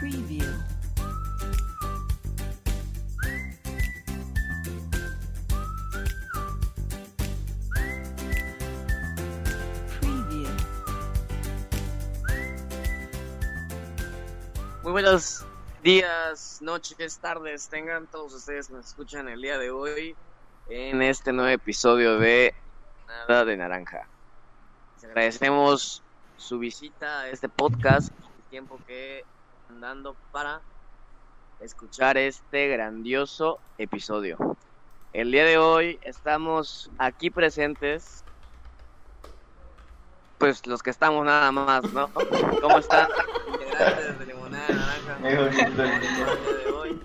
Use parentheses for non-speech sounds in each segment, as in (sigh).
Preview. Preview. Muy buenos días, noches, tardes, tengan todos ustedes que nos escuchan el día de hoy en este nuevo episodio de Nada de Naranja. Les agradecemos su visita a este podcast, el tiempo que están dando para escuchar este grandioso episodio. El día de hoy estamos aquí presentes, pues los que estamos nada más, ¿no? ¿Cómo están? Integrantes de Limonada de Naranja. Muy bonito. El día de hoy.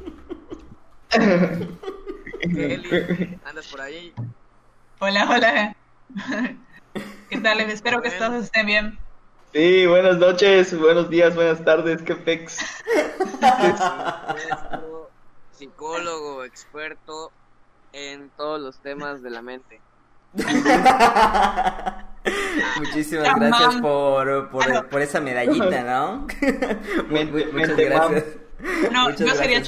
(laughs) ¿andas por ahí? Hola, hola. (laughs) ¿Qué tal? Espero que todos estén bien. Sí, buenas noches, buenos días, buenas tardes, qué pex. (laughs) Psicólogo, experto en todos los temas de la mente. (laughs) Muchísimas gracias por, por, por esa medallita, ¿no? (laughs) Muy- muy- muchas gracias. No, Muchas yo sería.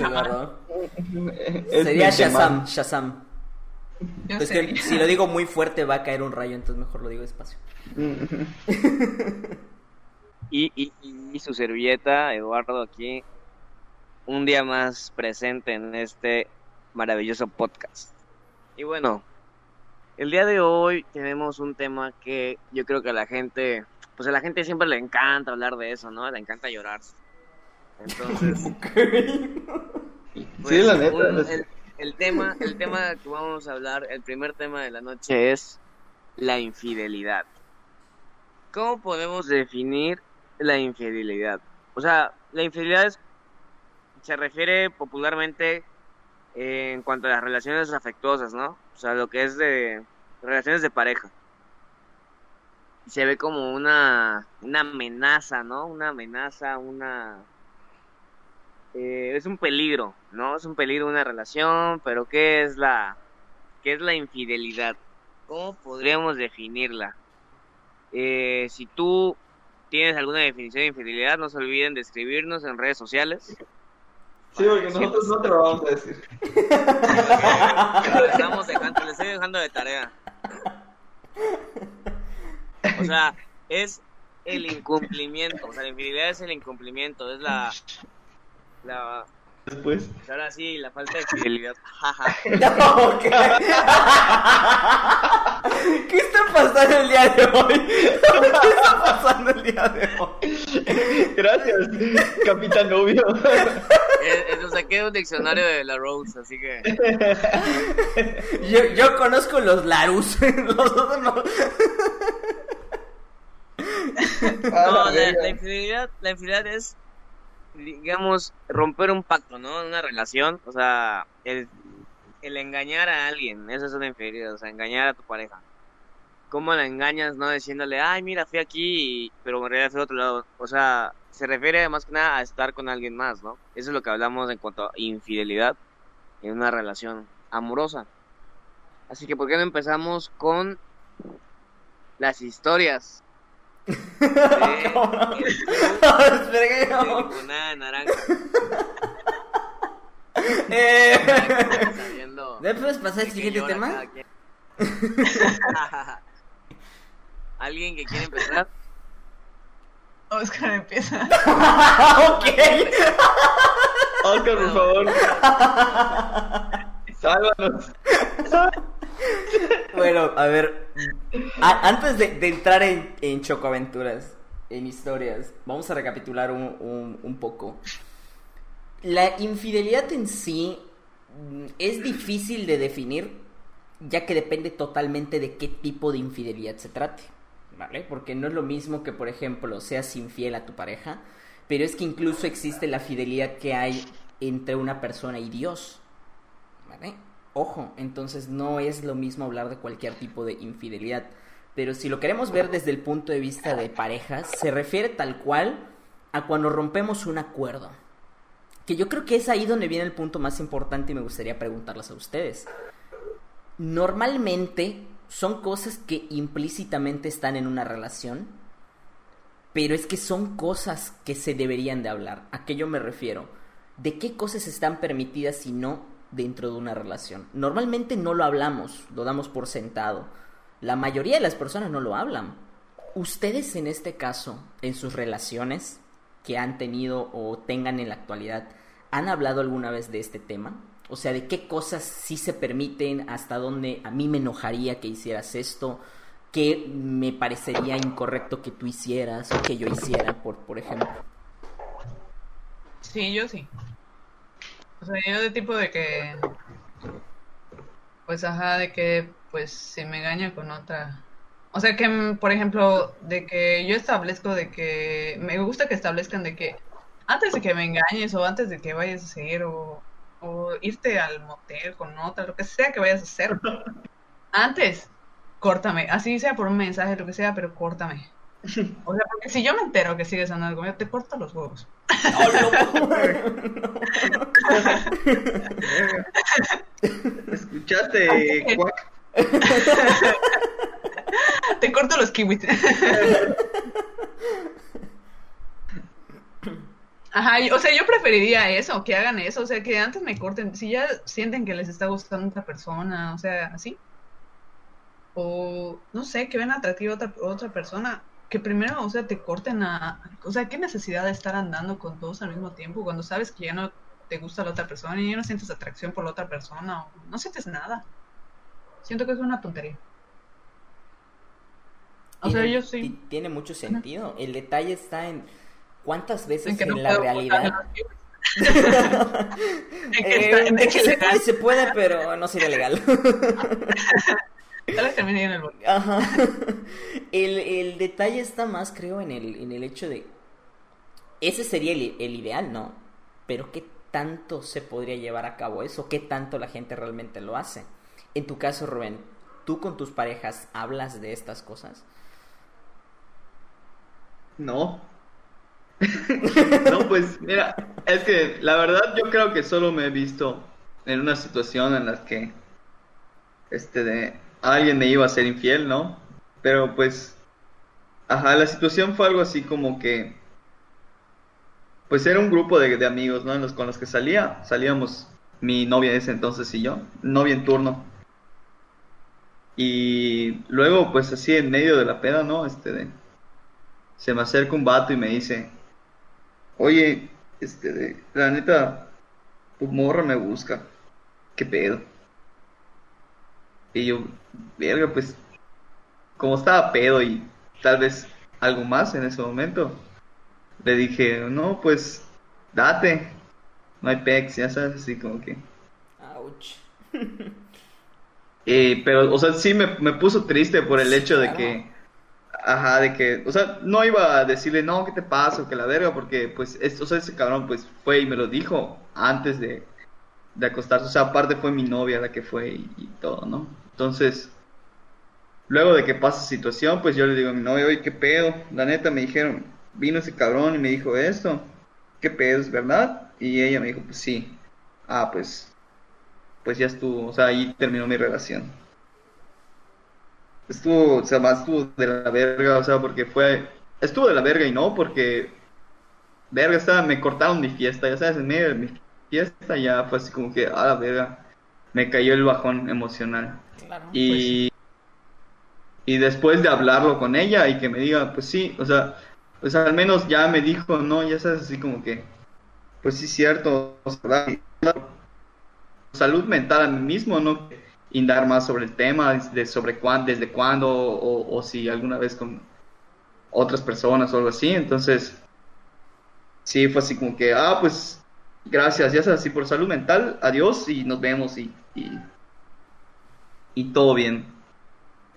Es Sería Shazam. Shazam. Yo Es sería. que si lo digo muy fuerte va a caer un rayo, entonces mejor lo digo despacio. Y, y, y su servilleta, Eduardo, aquí un día más presente en este maravilloso podcast. Y bueno, el día de hoy tenemos un tema que yo creo que a la gente, pues a la gente siempre le encanta hablar de eso, ¿no? Le encanta llorar. Entonces, (laughs) (laughs) Sí, la neta. un- es- el, el tema, el tema que vamos a hablar, el primer tema de la noche es la infidelidad. ¿Cómo podemos definir la infidelidad? O sea, la infidelidad se refiere popularmente en cuanto a las relaciones afectuosas, ¿no? O sea, lo que es de relaciones de pareja. Se ve como una, una amenaza, ¿no? Una amenaza, una eh, es un peligro, ¿no? Es un peligro una relación, pero ¿qué es la qué es la infidelidad? ¿Cómo podríamos definirla? Eh, si tú tienes alguna definición de infidelidad, no se olviden de escribirnos en redes sociales. Sí, porque nosotros no te lo vamos a decir. Lo estamos dejando, le estoy dejando de tarea. O sea, es el incumplimiento, o sea, la infidelidad es el incumplimiento, es la la Después. ahora sí, la falta de fidelidad. (laughs) Jaja. (laughs) No, ¿qué? (laughs) ¿Qué está pasando el día de hoy? ¿Qué está pasando el día de hoy? Gracias, capitán novio. Eh, eh, lo saqué de un diccionario de la Rose, así que Yo, yo conozco los Larus. Los otros no. A no, la la infidelidad, la infidelidad es digamos romper un pacto, ¿no? Una relación, o sea, el, el engañar a alguien, eso es una infidelidad, o sea, engañar a tu pareja. ¿Cómo la engañas, no? Diciéndole, ay, mira, fui aquí, pero en realidad fui a otro lado. O sea, se refiere más que nada a estar con alguien más, ¿no? Eso es lo que hablamos en cuanto a infidelidad en una relación amorosa. Así que, ¿por qué no empezamos con las historias? De club Espera que no. de naranja. Eh, Estamos sabiendo ¿Ya puedes pasar al siguiente tema? (laughs) ¿Alguien que quiere empezar? Oscar empieza. (laughs) ok. Oscar, por favor. (laughs) Sálvanos. Bueno, a ver. antes de, entrar en, en chocoaventuras, en historias, vamos a recapitular un, un- un poco. La infidelidad en sí mm, es difícil de definir, ya que depende totalmente de qué tipo de infidelidad se trate. ¿Vale? Porque no es lo mismo que, por ejemplo, seas infiel a tu pareja, pero es que incluso existe la fidelidad que hay entre una persona y Dios. Ojo, entonces no es lo mismo hablar de cualquier tipo de infidelidad. Pero si lo queremos ver desde el punto de vista de parejas, se refiere tal cual a cuando rompemos un acuerdo. Que yo creo que es ahí donde viene el punto más importante y me gustaría preguntarles a ustedes. Normalmente son cosas que implícitamente están en una relación, pero es que son cosas que se deberían de hablar. ¿A qué yo me refiero? ¿De qué cosas están permitidas y no dentro de una relación? Normalmente no lo hablamos, lo damos por sentado. La mayoría de las personas no lo hablan. Ustedes en este caso, en sus relaciones que han tenido o tengan en la actualidad, ¿han hablado alguna vez de este tema? O sea, de qué cosas sí se permiten, hasta dónde a mí me enojaría que hicieras esto, qué me parecería incorrecto que tú hicieras o que yo hiciera, por, por ejemplo. Sí, yo sí. O sea, yo de tipo de que. Pues ajá, de que pues se me engaña con otra. O sea que, por ejemplo, de que yo establezco de que. Me gusta que establezcan de que antes de que me engañes o antes de que vayas a seguir o, o irte al motel con otra, lo que sea que vayas a hacer. (laughs) Antes, córtame. Así sea por un mensaje, lo que sea, pero córtame. O sea, porque si yo me entero que sigues andando conmigo, te corto los huevos. ¿Escuchaste, Cuac? Te corto los kiwis. Ajá, o sea, yo preferiría eso, que hagan eso, o sea, que antes me corten, si ya sienten que les está gustando otra persona, o sea, así. O, no sé, que ven atractiva otra, otra persona, que primero, o sea, te corten a... O sea, ¿qué necesidad de estar andando con todos al mismo tiempo cuando sabes que ya no te gusta la otra persona y ya no sientes atracción por la otra persona o no sientes nada? Siento que es una tontería. O sea, yo sí. ti- Tiene mucho sentido. El detalle está en cuántas veces En que en, no la realidad... (laughs) (laughs) En que está- en que se puede, pero no sería legal. (laughs) Tal vez termine en el Ajá. (laughs) El, el detalle está más, creo, en el, en el hecho de... Ese sería el, el ideal, ¿no? Pero ¿qué tanto se podría llevar a cabo eso? ¿Qué tanto la gente realmente lo hace? En tu caso, Rubén, ¿tú con tus parejas hablas de estas cosas? No. (laughs) no, pues mira, es que la verdad yo creo que solo me he visto en una situación en la que este de alguien me iba a ser infiel, ¿no? Pero pues ajá, la situación fue algo así como que pues era un grupo de, de amigos, ¿no? Los, con los que salía, salíamos mi novia ese entonces y yo, novia en turno. Y luego pues así en medio de la peda, ¿no? Este de se me acerca un vato y me dice, oye, este, de- la neta, tu morra me busca, ¿qué pedo? Y yo, verga, pues, como estaba pedo y tal vez algo más en ese momento, le dije, no, pues, date, no hay pex, ya sabes, así como que... Ouch. (laughs) Eh, pero, o sea, sí me, me puso triste por el hecho de Claro. que, ajá, de que, o sea, no iba a decirle, no, ¿qué te pasa? O que la verga, porque, pues, es- o sea, ese cabrón, pues, fue y me lo dijo antes de, de acostarse. O sea, aparte fue mi novia la que fue y, y todo, ¿no? Entonces, luego de que pasa situación, pues yo le digo a mi novia, oye, ¿qué pedo? La neta me dijeron, vino ese cabrón y me dijo esto, ¿qué pedo? ¿Es verdad? Y ella me dijo, pues sí. Ah, pues, pues ya estuvo, o sea, ahí terminó mi relación. Estuvo, o sea, más estuvo de la verga, o sea, porque fue, estuvo de la verga y no, porque, verga, estaba, me cortaron mi fiesta, ya sabes, en medio de mi fiesta ya fue así como que, a la verga, me cayó el bajón emocional. Claro. Y, y después de hablarlo con ella y que me diga, pues sí, o sea, pues al menos ya me dijo, no, ya sabes, así como que, pues sí, cierto, o sea, salud mental a mí mismo, ¿no? Indar más sobre el tema, de sobre cuán, desde cuándo, o, o si alguna vez con otras personas o algo así, entonces, sí, fue así como que, ah, pues, gracias, ya sabes, así por salud mental, adiós y nos vemos y, y, y todo bien.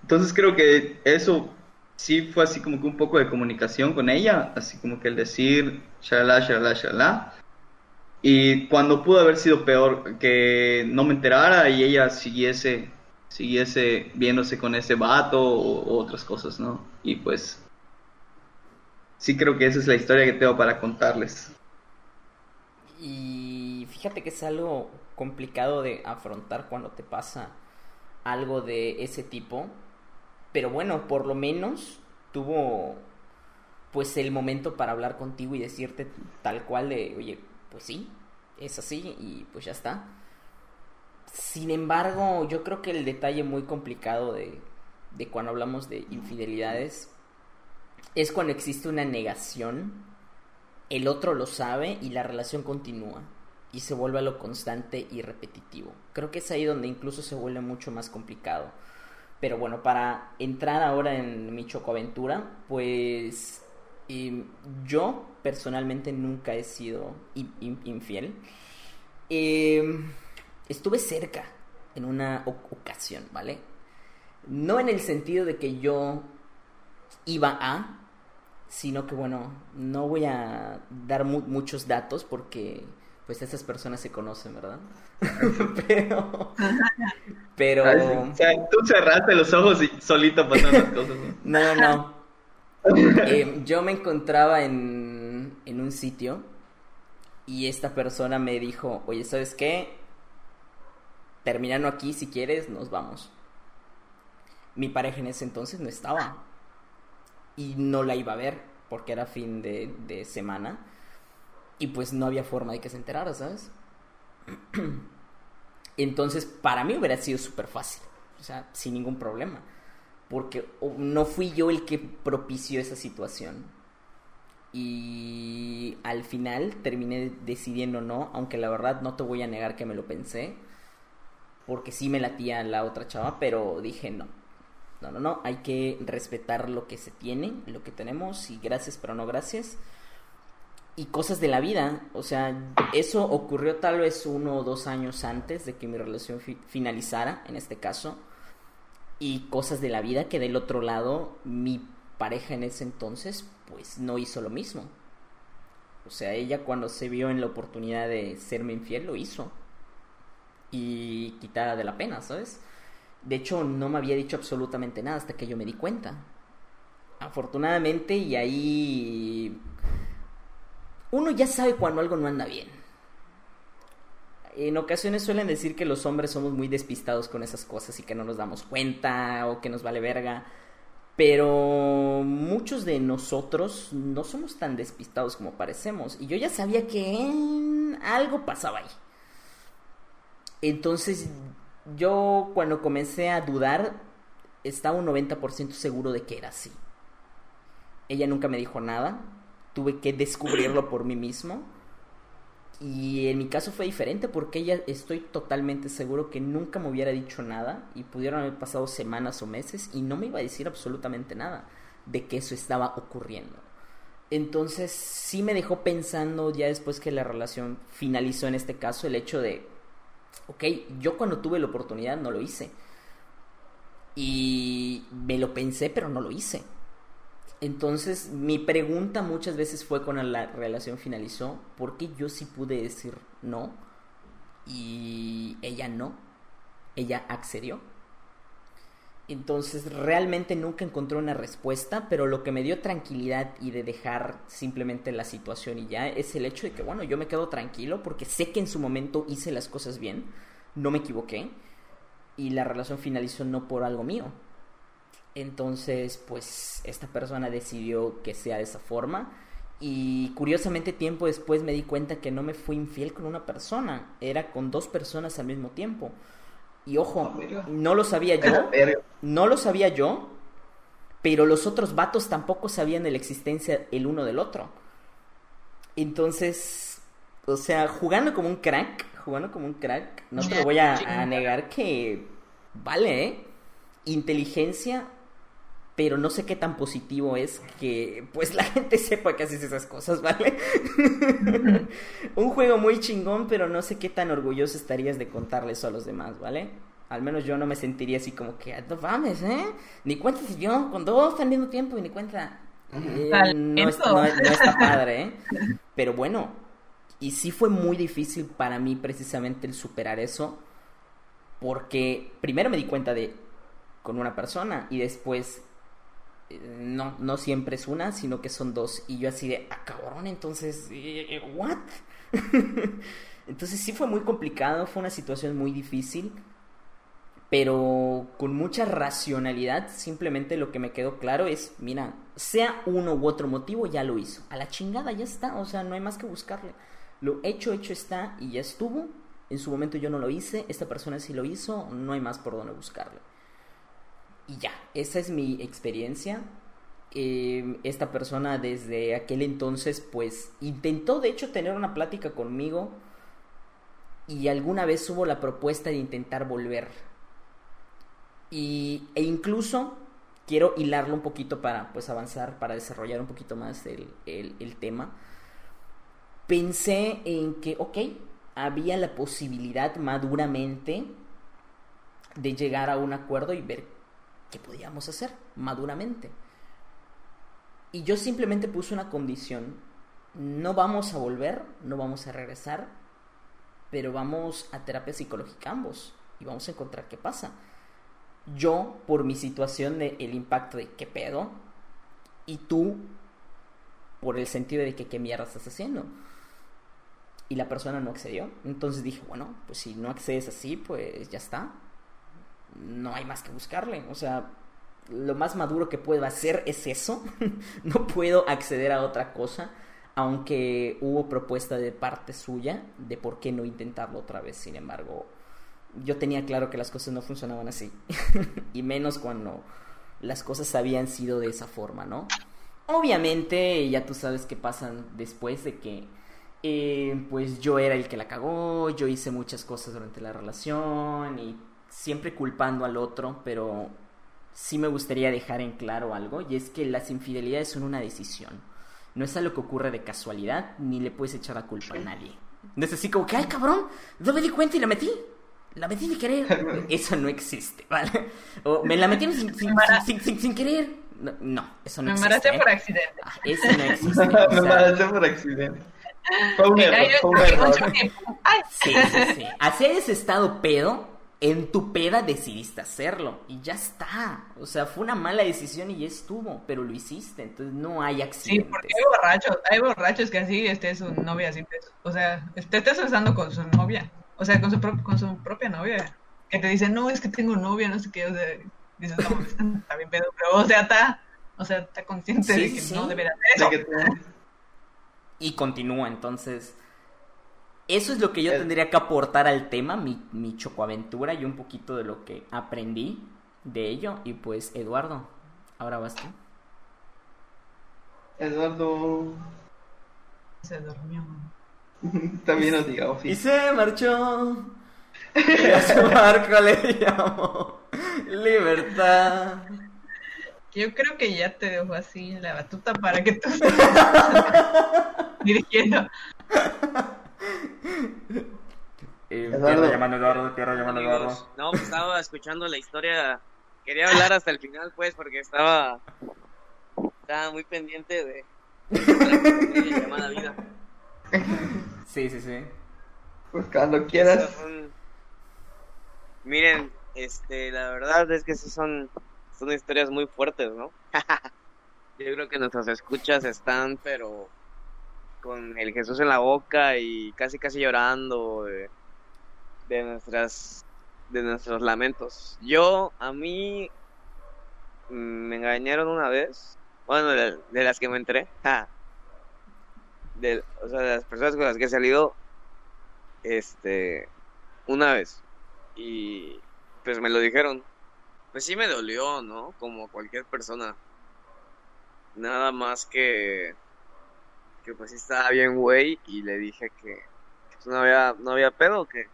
Entonces creo que eso sí fue así como que un poco de comunicación con ella, así como que el decir, shalala, shalala, shalala. Y cuando pudo haber sido peor, que no me enterara y ella siguiese, siguiese viéndose con ese vato o, o otras cosas, ¿no? Y pues sí creo que esa es la historia que tengo para contarles. Y fíjate que es algo complicado de afrontar cuando te pasa algo de ese tipo. Pero bueno, por lo menos tuvo pues el momento para hablar contigo y decirte tal cual de, oye, pues sí, es así y pues ya está. Sin embargo, yo creo que el detalle muy complicado de, de cuando hablamos de infidelidades es cuando existe una negación, el otro lo sabe y la relación continúa y se vuelve a lo constante y repetitivo. Creo que es ahí donde incluso se vuelve mucho más complicado. Pero bueno, para entrar ahora en mi chocoaventura, pues em, yo personalmente nunca he sido in- in- infiel. Em, estuve cerca en una ocasión, ¿vale? No en el sentido de que yo iba a, sino que bueno, no voy a dar mu- muchos datos porque pues esas personas se conocen, ¿verdad? (laughs) pero pero. O sea, tú cerraste los ojos y solito pasan las cosas. ¿no? (laughs) no, no, no. Eh, yo me encontraba en, en un sitio y esta persona me dijo, oye, ¿sabes qué? Terminando aquí, si quieres, nos vamos. Mi pareja en ese entonces no estaba y no la iba a ver porque era fin de, de semana y pues no había forma de que se enterara, ¿sabes? (clears throat) Entonces, para mí hubiera sido súper fácil, o sea, sin ningún problema porque no fui yo el que propició esa situación. Y al final terminé decidiendo no, aunque la verdad no te voy a negar que me lo pensé, porque sí me latía la otra chava, pero dije no. No, no, no, hay que respetar lo que se tiene, lo que tenemos, y gracias, pero no gracias. Y cosas de la vida, o sea, eso ocurrió tal vez uno o dos años antes de que mi relación fi- finalizara, en este caso y cosas de la vida que del otro lado mi pareja en ese entonces pues no hizo lo mismo. O sea, ella cuando se vio en la oportunidad de serme infiel lo hizo. Y quitada de la pena, ¿sabes? De hecho, no me había dicho absolutamente nada hasta que yo me di cuenta. Afortunadamente, y ahí uno ya sabe cuando algo no anda bien. En ocasiones suelen decir que los hombres somos muy despistados con esas cosas y que no nos damos cuenta o que nos vale verga. Pero muchos de nosotros no somos tan despistados como parecemos. Y yo ya sabía que algo pasaba ahí. Entonces yo cuando comencé a dudar estaba un 90% seguro de que era así. Ella nunca me dijo nada. Tuve que descubrirlo por mí mismo. Y en mi caso fue diferente porque ella estoy totalmente seguro que nunca me hubiera dicho nada y pudieron haber pasado semanas o meses y no me iba a decir absolutamente nada de que eso estaba ocurriendo. Entonces sí me dejó pensando ya después que la relación finalizó en este caso el hecho de, ok, yo cuando tuve la oportunidad no lo hice. Y me lo pensé pero no lo hice. Entonces, mi pregunta muchas veces fue cuando la relación finalizó, ¿por qué yo sí pude decir no y ella no? Ella accedió. Entonces, realmente nunca encontré una respuesta, pero lo que me dio tranquilidad y de dejar simplemente la situación y ya es el hecho de que, bueno, yo me quedo tranquilo porque sé que en su momento hice las cosas bien, no me equivoqué y la relación finalizó no por algo mío, entonces, pues esta persona decidió que sea de esa forma. Y curiosamente tiempo después me di cuenta que no me fui infiel con una persona, era con dos personas al mismo tiempo. Y ojo, no lo sabía yo, (laughs) no lo sabía yo, pero los otros vatos tampoco sabían de la existencia el uno del otro. Entonces, o sea, jugando como un crack, jugando como un crack, no te lo voy a, a negar que vale, ¿eh? Inteligencia, pero no sé qué tan positivo es que pues la (laughs) gente sepa que haces esas cosas, ¿vale? (laughs) un juego muy chingón, pero no sé qué tan orgulloso estarías de contarle eso a los demás, ¿vale? Al menos yo no me sentiría así como que, "Ah, no mames, ¿eh? Ni cuenta si yo, con dos al mismo tiempo y ni cuenta. Eh, no, es- no- no está padre, ¿eh? (laughs) Pero bueno, y sí fue muy difícil para mí precisamente el superar eso, porque primero me di cuenta de con una persona y después no, no siempre es una, sino que son dos. Y yo así de, ah, cabrón, entonces, eh, eh, ¿what? (laughs) entonces sí fue muy complicado, fue una situación muy difícil. pero con mucha racionalidad, simplemente lo que me quedó claro es, mira, sea uno u otro motivo, ya lo hizo. A la chingada, ya está, o sea, no hay más que buscarle. Lo hecho, hecho está y ya estuvo. En su momento yo no lo hice, esta persona sí lo hizo, no hay más por donde buscarle. Y ya, esa es mi experiencia. Eh, esta persona desde aquel entonces pues intentó de hecho tener una plática conmigo y alguna vez hubo la propuesta de intentar volver y, e incluso quiero hilarlo un poquito para pues avanzar, para desarrollar un poquito más el, el tema. Pensé en que, ok, había la posibilidad maduramente de llegar a un acuerdo y ver qué podíamos hacer maduramente. Y yo simplemente puse una condición. No vamos a volver, no vamos a regresar, pero vamos a terapia psicológica ambos y vamos a encontrar qué pasa yo por mi situación de el impacto de qué pedo y tú por el sentido de que qué mierda estás haciendo. Y la persona no accedió. Entonces dije, bueno, pues si no accedes así, pues ya está. No hay más que buscarle. O sea, lo más maduro que puedo hacer es eso. (laughs) no puedo acceder a otra cosa. Aunque hubo propuesta de parte suya de por qué no intentarlo otra vez. Sin embargo, yo tenía claro que las cosas no funcionaban así. (laughs) y menos cuando las cosas habían sido de esa forma, ¿no? Obviamente, ya tú sabes qué pasan después de que, eh, pues yo era el que la cagó, yo hice muchas cosas durante la relación y siempre culpando al otro, pero sí me gustaría dejar en claro algo, y es que las infidelidades son una decisión. No es algo que ocurre de casualidad, ni le puedes echar la culpa a nadie. No es así como que, ay cabrón, no me di cuenta y la metí la metí sin querer. (laughs) Eso no existe, ¿vale? O me la metí sin, sin, sin, sin, querer. No, no, eso no Me existe. embaraste ¿eh? por accidente. Ah, eso no existe. (laughs) Me embaracé por accidente. Fue un error, fue un error. Ay, sí, sí, sí. Así hayas estado pedo, en tu peda decidiste hacerlo. Y ya está. O sea, fue una mala decisión y ya estuvo. Pero lo hiciste. Entonces no hay Sí, accidentes. porque hay borrachos, hay borrachos que así esté su novia así, pues, o sea, te estás besando con su novia, o sea, con su, pro- con su propia novia, que te dice, no, es que tengo novia, no sé qué, o sea, dices, no, (laughs) está bien pedo, pero, o sea, está, o sea, está consciente Sí, de que sí. no debería hacer eso. Y continúa. Entonces, eso es lo que yo tendría que aportar al tema, mi, mi chocoaventura y un poquito de lo que aprendí de ello. Y pues, Eduardo, ahora vas tú. Eduardo Se durmió. (laughs) también nos diga, Y se marchó. Y a su (laughs) barco le llamó Libertad. Yo creo que ya te dejo así la batuta para que tú (laughs) dirigiendo. Eh, Eduardo. tierra llamando Eduardo, tierra llamando Eduardo. Amigos, no, pues estaba escuchando la historia. Quería hablar hasta el final, pues, porque estaba, estaba muy pendiente de, de la llamada vida. Sí, sí, sí. Pues cuando quieras. son- Miren, este, la verdad es que esas son, son historias muy fuertes, ¿no? (laughs) Yo creo que nuestras escuchas están, pero con el Jesús en la boca y casi casi llorando de, nuestras de nuestros lamentos. Yo a mí mm, me engañaron una vez, bueno, de, las que me enteré, (laughs) ja. de, o sea, de las personas con las que he salido, este, una vez y pues me lo dijeron. Pues sí me dolió, ¿no? Como cualquier persona. Nada más que que pues sí estaba bien güey y le dije que pues, no había no había pedo que,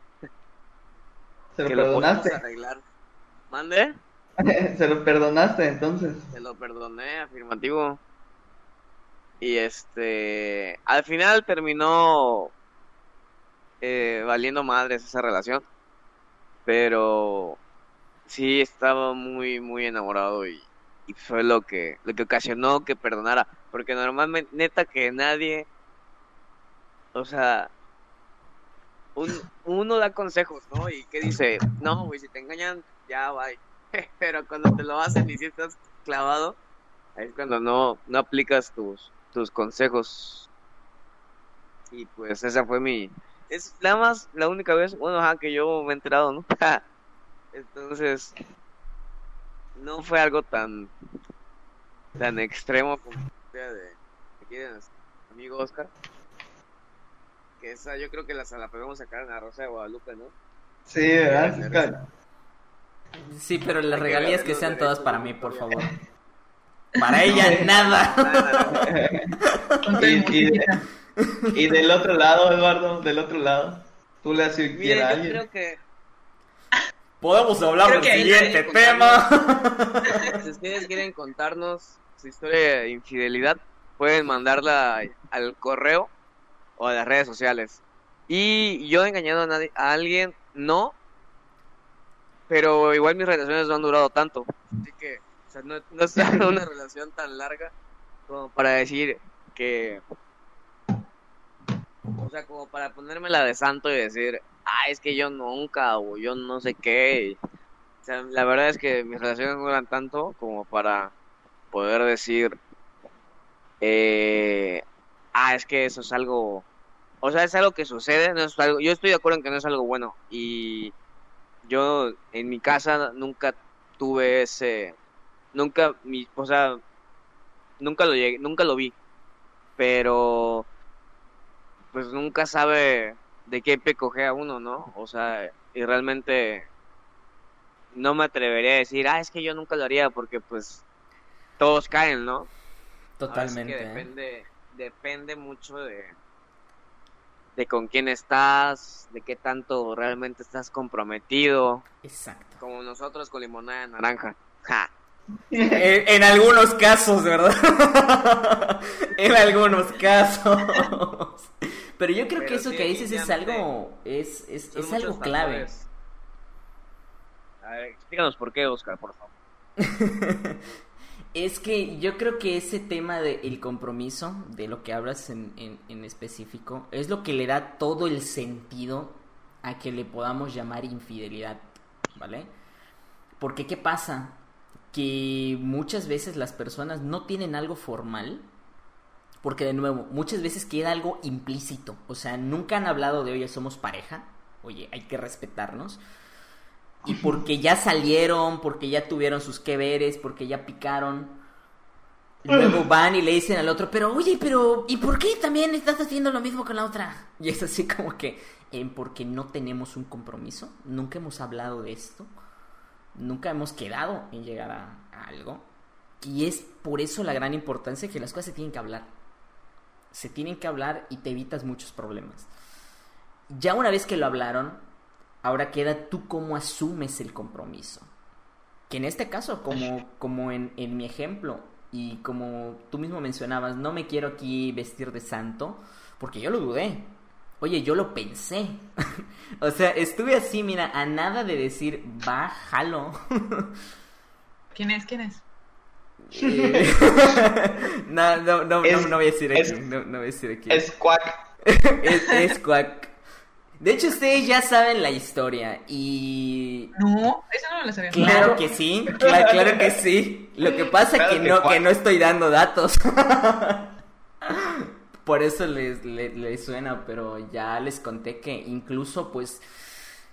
Se lo que lo podíamos perdonaste. arreglar. ¿Mande? (laughs) Se lo perdonaste entonces. Se lo perdoné, afirmativo. Y este, al final terminó eh, valiendo madres esa relación. Pero sí estaba muy, muy enamorado y, y fue lo que, lo que ocasionó que perdonara. Porque normalmente, neta que nadie, o sea, un, uno da consejos, ¿no? Y que dice, no, güey, si te engañan, ya, bye. (laughs) Pero cuando te lo hacen y si estás clavado, ahí es cuando no, no aplicas tus, tus consejos. Y pues esa fue mi... Es la más, la única vez, bueno, ajá, que yo me he enterado, ¿no? (laughs) Entonces, no fue algo tan tan extremo como de aquí de nuestro amigo Oscar. Que esa yo creo que la, la podemos sacar en la Rosa de Guadalupe, ¿no? Sí, ¿verdad? Sí, pero las regalías que sean todas para mí, por favor. Para ella, (laughs) nada. (laughs) Y- y- musiquita. Y del otro lado, Eduardo, del otro lado, tú le haces Miren, a yo alguien. creo que Podemos hablar Creo del siguiente tema. (laughs) si ustedes quieren contarnos su historia de infidelidad, pueden mandarla al correo o a las redes sociales. Y yo he engañado a, nadie, a alguien, no, pero igual mis relaciones no han durado tanto. Así que o sea, no, no es una (laughs) relación tan larga como para decir que... O sea, como para ponérmela de santo y decir, ah, es que yo nunca, o yo no sé qué. o sea, la verdad es que mis relaciones no duran tanto como para poder decir, eh, ah, es que eso es algo, o sea, es algo que sucede, no es algo, yo estoy de acuerdo en que no es algo bueno y yo en mi casa nunca tuve ese, nunca, mi, o sea, nunca lo llegué, nunca lo vi, pero pues nunca sabe de qué pie cojea uno, ¿no? O sea, y realmente no me atrevería a decir, ah, es que yo nunca lo haría porque pues todos caen, ¿no? Ahora sí Totalmente. que ¿eh? depende, depende mucho de, de con quién estás, de qué tanto realmente estás comprometido, Exacto. como nosotros con limonada de naranja. Ja. En, en algunos casos, ¿verdad? (laughs) en algunos casos. Pero yo creo que eso sí, que dices es algo, es, es, es algo clave. factores. A ver, explícanos por qué, Oscar, por favor. (laughs) Es que yo creo que ese tema del compromiso, de lo que hablas en, en, en específico, es lo que le da todo el sentido a que le podamos llamar infidelidad, ¿vale? Porque ¿qué pasa? Que muchas veces las personas no tienen algo formal, porque de nuevo, muchas veces queda algo implícito, o sea, nunca han hablado de, oye, somos pareja, oye, hay que respetarnos, y porque ya salieron, porque ya tuvieron sus que veres, porque ya picaron. Luego van y le dicen al otro, pero oye, pero ¿y por qué también estás haciendo lo mismo con la otra? (laughs) Y es así como que, eh, porque no tenemos un compromiso, nunca hemos hablado de esto, nunca hemos quedado en llegar a, a algo. Y es por eso la gran importancia que las cosas se tienen que hablar. Se tienen que hablar y te evitas muchos problemas. Ya una vez que lo hablaron, Ahora queda tú cómo asumes el compromiso. Que en este caso, como, como en, en mi ejemplo, y como tú mismo mencionabas, no me quiero aquí vestir de santo, porque yo lo dudé. Oye, yo lo pensé. (laughs) o sea, estuve así, mira, a nada de decir, va, jalo. (laughs) ¿Quién es? ¿Quién es? Eh, (laughs) no, no, no, Es- no, no voy a decir aquí. es- no, no voy a decir aquí. Es cuac. es, es cuac. De hecho, ustedes ya saben la historia y No, eso no me lo sabía. Claro que sí, cla- claro, que sí. Lo que pasa Claro que que no, cual. que no estoy dando datos. (laughs) Por eso les, les, les suena, pero ya les conté que incluso pues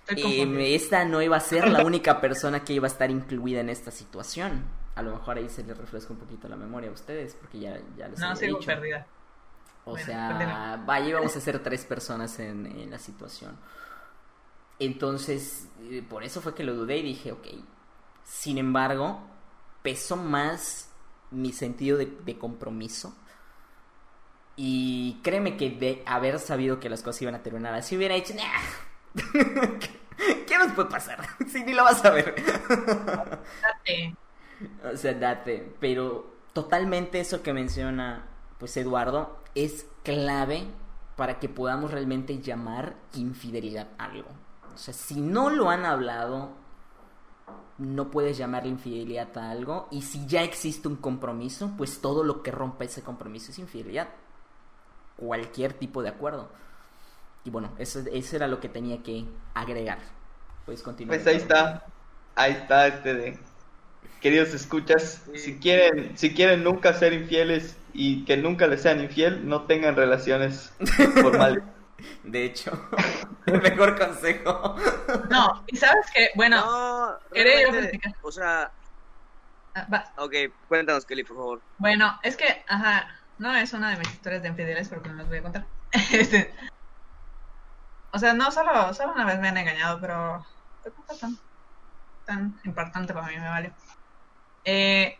eh, esta no iba a ser la única persona que iba a estar incluida en esta situación. A lo mejor ahí se les refresca un poquito la memoria a ustedes, porque ya, ya les No, sigo dicho. perdida. O Bueno, sea, continúa. vaya, íbamos a ser tres personas en, en la situación. Entonces, eh, por eso fue que lo dudé y dije, ok. Sin embargo, pesó más mi sentido de, de compromiso. Y créeme que de haber sabido que las cosas iban a terminar así, hubiera dicho, "Nah, ¿qué, (laughs) qué nos puede pasar? (laughs) Si ni lo vas a ver. Date. O sea, date. Pero totalmente eso que menciona pues Eduardo es clave para que podamos realmente llamar infidelidad algo. O sea, si no lo han hablado, no puedes llamarle infidelidad a algo. Y si ya existe un compromiso, pues todo lo que rompa ese compromiso es infidelidad. Cualquier tipo de acuerdo. Y bueno, eso, eso era lo que tenía que agregar. Puedes continuar. Pues ahí está. Ahí está este de. Queridos escuchas, si quieren, si quieren nunca ser infieles y que nunca les sean infiel, no tengan relaciones formales. (laughs) de hecho. (laughs) El mejor consejo. No, y sabes que, bueno, no, o sea, ah, va. ok, cuéntanos, Kelly, por favor. Bueno, es que, ajá, no es una de mis historias de infidelidades porque no las voy a contar. (laughs) Este, o sea, no solo, solo una vez me han engañado, pero tan, tan importante para mí, me vale. Eh,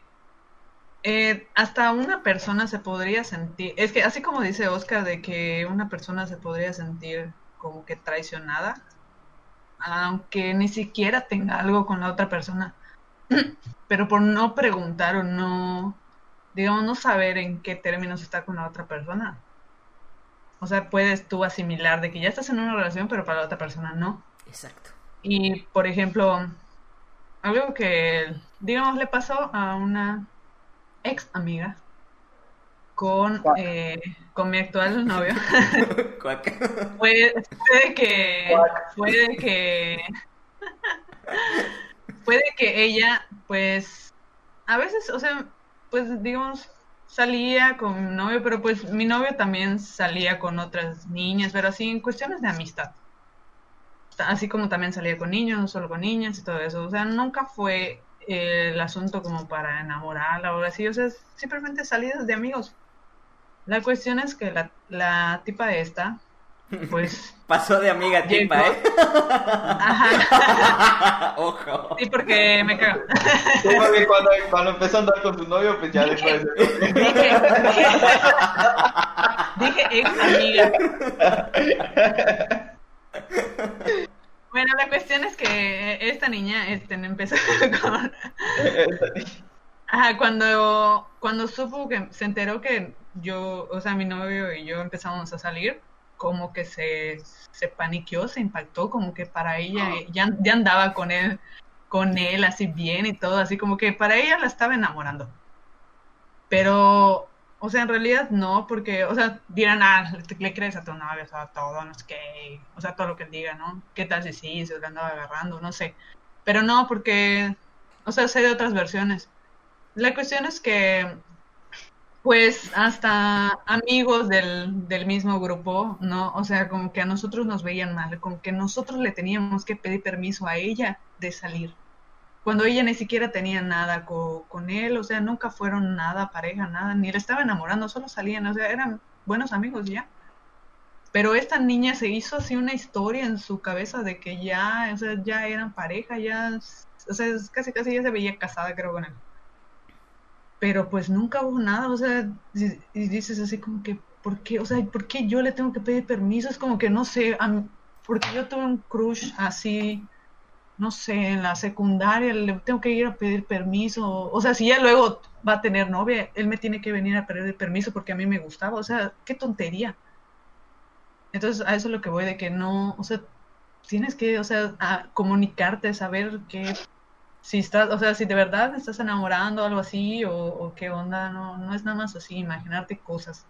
eh, hasta una persona se podría sentir, es que así como dice Oscar de que una persona se podría sentir como que traicionada, aunque ni siquiera tenga algo con la otra persona, (clears throat) pero por no preguntar o no, digamos, no saber en qué términos está con la otra persona. O sea, puedes tú asimilar de que ya estás en una relación, pero para la otra persona no. Exacto. Y, por ejemplo, algo que, digamos, le pasó a una ex amiga con, eh, con mi actual novio. (laughs) Cuac. Puede, puede que puede que puede que ella pues a veces o sea pues digamos salía con mi novio pero pues mi novio también salía con otras niñas pero así en cuestiones de amistad así como también salía con niños no solo con niñas y todo eso o sea nunca fue el asunto como para enamorarla o así o sea simplemente salidas de amigos la cuestión es que la, la tipa esta pues (laughs) Pasó de amiga a tipa, Llegó. ¿eh? ajá (laughs) Ojo. Sí, porque me cago. Sí, porque cuando, cuando empezó a andar con su novio, pues ya después. Dije, dije ex amiga. (laughs) Bueno, la cuestión es que esta niña este, empezó (laughs) con... Ajá, cuando, cuando supo que se enteró que yo, o sea, mi novio y yo empezamos a salir, como que se, se paniqueó, se impactó, como que para ella ya, ya andaba con él, con él así bien y todo, así como que para ella la estaba enamorando. Pero, o sea, en realidad no, porque, o sea, dirán, ah, le, crees a tu novio, o sea, todo, no sé qué, o sea, todo lo que él diga, ¿no? ¿Qué tal si sí, se lo andaba agarrando? No sé. Pero no, porque, o sea, sé de otras versiones. La cuestión es que, pues, hasta amigos del, del mismo grupo, ¿no? O sea, como que a nosotros nos veían mal, como que nosotros le teníamos que pedir permiso a ella de salir. Cuando ella ni siquiera tenía nada co- con él, o sea, nunca fueron nada pareja, nada, ni le estaba enamorando, solo salían, o sea, eran buenos amigos ya. Pero esta niña se hizo así una historia en su cabeza de que ya, o sea, ya eran pareja, ya, o sea, casi casi ya se veía casada, creo, con él pero pues nunca hubo nada, o sea, y dices así como que, ¿por qué? O sea, ¿por qué yo le tengo que pedir permiso? Es como que no sé, a porque yo tuve un crush así, no sé, en la secundaria, le tengo que ir a pedir permiso, o sea, si ya luego va a tener novia, él me tiene que venir a pedir permiso porque a mí me gustaba, o sea, qué tontería. Entonces, a eso es lo que voy, de que no, o sea, tienes que, o sea, a comunicarte, saber qué si estás, o sea, si de verdad estás enamorando o algo así, o, o qué onda, no, no es nada más así, imaginarte cosas.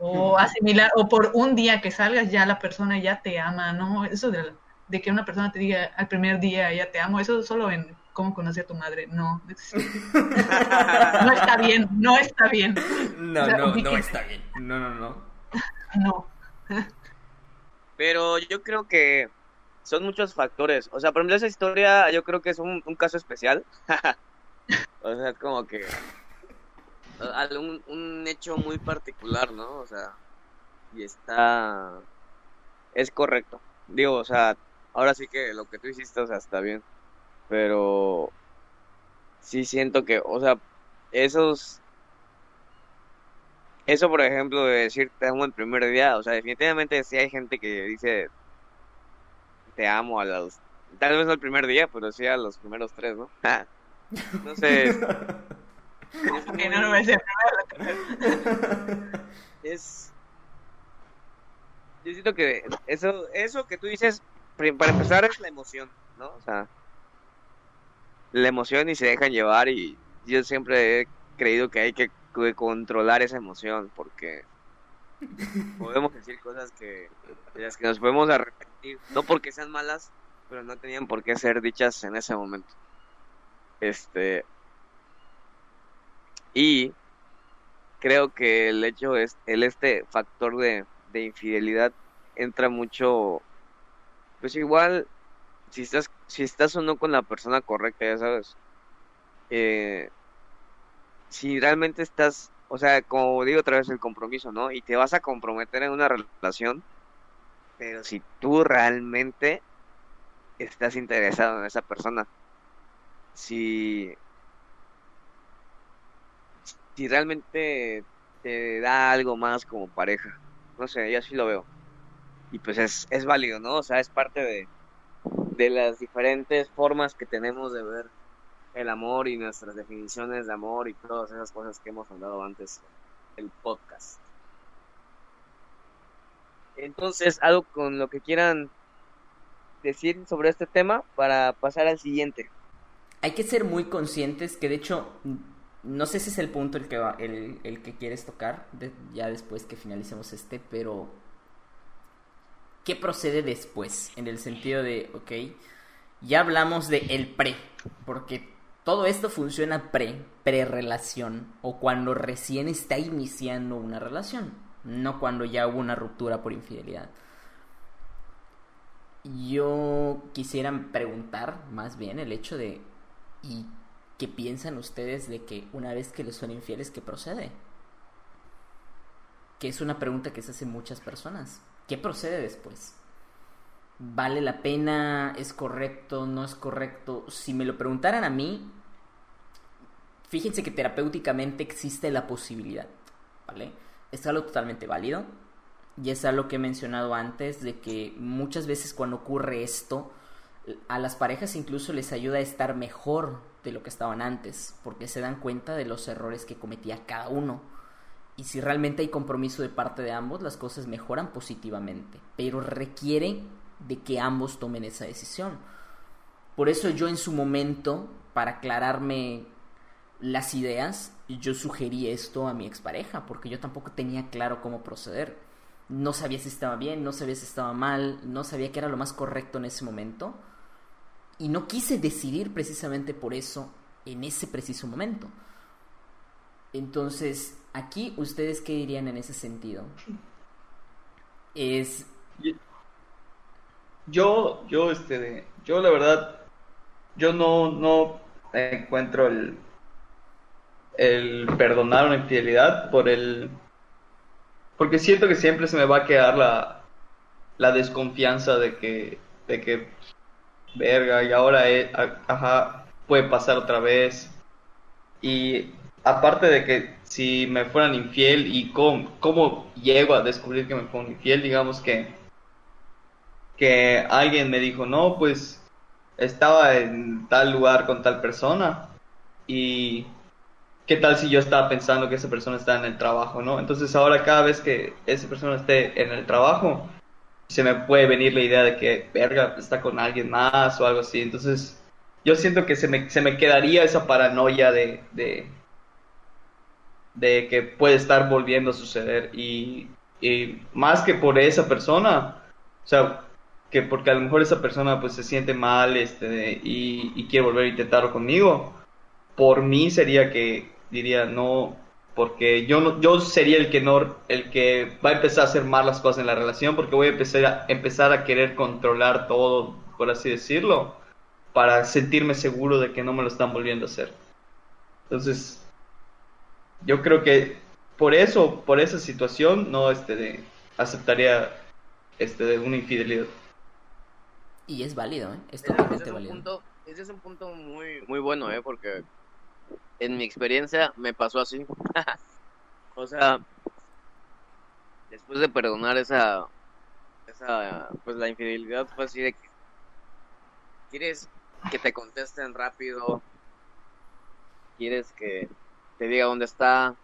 O asimilar, o por un día que salgas ya la persona ya te ama, ¿no? Eso de, de que una persona te diga al primer día ya te amo, eso solo en cómo conocí a tu madre, no. es- No está bien, no está bien, No, O sea, no, no está bien. No, no, no. no. Pero yo creo que son muchos factores. O sea, por ejemplo, esa historia yo creo que es un, un caso especial. (laughs) o sea, es como que algún un hecho muy particular, ¿no? O sea, y está es correcto. Digo, o sea, ahora sí que lo que tú hiciste, o sea, está bien. Pero sí siento que, o sea, esos eso, por ejemplo, de decir te amo el primer día, o sea, definitivamente sí hay gente que dice te amo a los, tal vez no el primer día, pero sí a los primeros tres, ¿no? (laughs) no sé. Es, es no, no yo siento que eso, eso que tú dices, para empezar es la emoción, ¿no? O sea, la emoción y se dejan llevar y yo siempre he creído que hay que controlar esa emoción porque podemos decir cosas que las que nos podemos arrepentir, no porque sean malas, pero no tenían por qué ser dichas en ese momento. Este y creo que el hecho es el este factor de infidelidad entra mucho, pues igual, si estás, si estás o no con la persona correcta, ya sabes. Eh, si realmente estás, o sea, como digo otra vez, el compromiso, ¿no? Y te vas a comprometer en una relación, pero si tú realmente estás interesado en esa persona, si, si realmente te da algo más como pareja, no sé, yo así lo veo. Y pues es, es válido, ¿no? O sea, es parte de, de las diferentes formas que tenemos de ver el amor y nuestras definiciones de amor y todas esas cosas que hemos hablado antes el podcast. Entonces, algo con lo que quieran decir sobre este tema para pasar al siguiente. Hay que ser muy conscientes que de hecho no sé si es el punto el que el, el que quieres tocar ya después que finalicemos este, pero ¿qué procede después? En el sentido de, ok, ya hablamos de el pre, porque todo esto funciona pre, pre-relación, o cuando recién está iniciando una relación, no cuando ya hubo una ruptura por infidelidad. Yo quisiera preguntar más bien el hecho de, ¿y qué piensan ustedes de que una vez que les son infieles, qué procede? Que es una pregunta que se hacen muchas personas. ¿Qué procede después? ¿Vale la pena? ¿Es correcto? ¿No es correcto? Si me lo preguntaran a mí, fíjense que terapéuticamente existe la posibilidad, ¿vale? Es algo totalmente válido y es algo que he mencionado antes de que muchas veces cuando ocurre esto, a las parejas incluso les ayuda a estar mejor de lo que estaban antes, porque se dan cuenta de los errores que cometía cada uno. Y si realmente hay compromiso de parte de ambos, las cosas mejoran positivamente, pero requiere de que ambos tomen esa decisión. Por eso yo en su momento, para aclararme las ideas, yo sugerí esto a mi expareja, porque yo tampoco tenía claro cómo proceder. No sabía si estaba bien, no sabía si estaba mal, no sabía qué era lo más correcto en ese momento. Y no quise decidir precisamente por eso en ese preciso momento. Entonces, aquí, ¿ustedes qué dirían en ese sentido? Es... Yo, yo, este, yo la verdad, yo no, no encuentro el, el perdonar una infidelidad por el, porque siento que siempre se me va a quedar la, la desconfianza de que, de que, verga, y ahora, ajá, puede pasar otra vez. Y aparte de que si me fueran infiel y cómo, llego a descubrir que me fueron infiel, digamos que que alguien me dijo, no, pues estaba en tal lugar con tal persona y qué tal si yo estaba pensando que esa persona está en el trabajo, ¿no? Entonces ahora cada vez que esa persona esté en el trabajo, se me puede venir la idea de que, verga, está con alguien más o algo así. Entonces yo siento que se me, se me quedaría esa paranoia de, de que puede estar volviendo a suceder. Y, y más que por esa persona, o sea, que porque a lo mejor esa persona pues se siente mal este y quiere volver a intentarlo conmigo por mí sería que diría no porque yo no yo sería el que no el que va a empezar a hacer mal las cosas en la relación porque voy a empezar a empezar a querer controlar todo por así decirlo para sentirme seguro de que no me lo están volviendo a hacer. Entonces yo creo que por eso por esa situación no este de aceptaría este de una infidelidad Y es válido, ¿eh? Es totalmente es válido. punto, ese es un punto muy, muy bueno, ¿eh? Porque en mi experiencia me pasó así. (laughs) o sea, después de perdonar esa, esa, pues la infidelidad fue así de que quieres que te contesten rápido, quieres que te diga dónde está,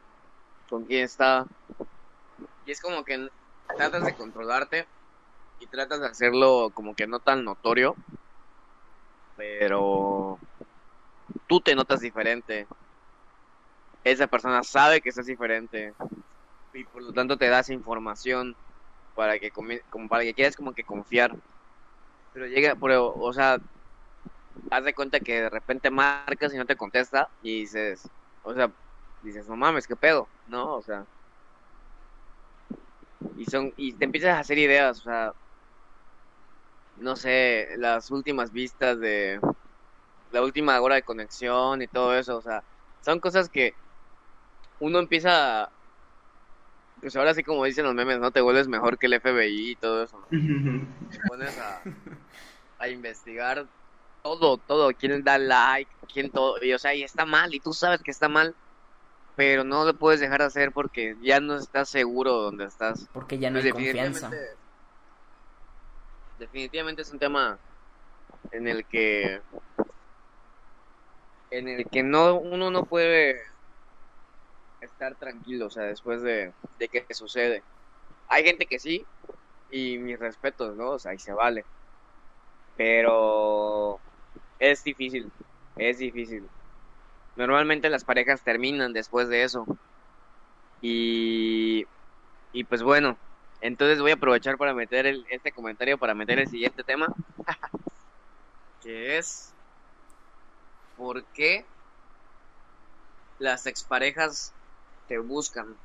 con quién está, y es como que tratas de controlarte y tratas de hacerlo como que no tan notorio, pero tú te notas diferente. Esa persona sabe que estás diferente y por lo tanto te das información para que como para que quieras como que confiar. Pero llega, pero, o sea, haz de cuenta que de repente marcas y no te contesta y dices, o sea, dices, no mames, qué pedo, ¿no? O sea, Y son y te empiezas a hacer ideas, o sea, no sé, las últimas vistas de la última hora de conexión y todo eso, o sea, son cosas que uno empieza a- pues ahora sí como dicen los memes, no te vuelves mejor que el FBI y todo eso. ¿no? (laughs) Te pones a, a investigar todo, todo, quién da like, quién todo, y o sea, y está mal, y tú sabes que está mal, pero no lo puedes dejar de hacer porque ya no estás seguro donde estás. Porque ya no Pues hay confianza. definitivamente, definitivamente es un tema en el que en el que no uno no puede estar tranquilo, o sea, después de, de que sucede. Hay gente que sí, y mis respetos, ¿no? O sea, ahí se vale. Pero es difícil, es difícil. Normalmente las parejas terminan después de eso. Y, y pues bueno, entonces voy a aprovechar para meter este comentario, para meter el siguiente tema, (laughs) que es ¿por qué las exparejas te buscan?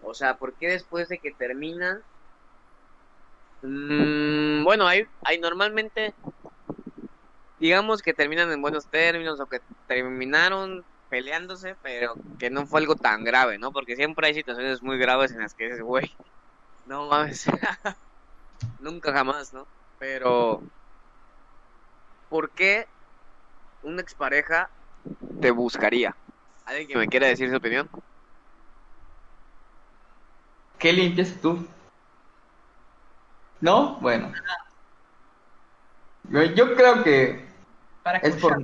O sea, ¿por qué después de que terminan? Mm, bueno, hay, hay normalmente, digamos que terminan en buenos términos o que terminaron peleándose, pero que no fue algo tan grave, ¿no? Porque siempre hay situaciones muy graves en las que dices, güey, no mames, (laughs) nunca jamás, ¿no? Pero, ¿por qué una expareja te buscaría? ¿Alguien que me quiera decir su opinión? ¿Qué limpias tú? ¿No? Bueno. Yo creo que Para es por... (laughs)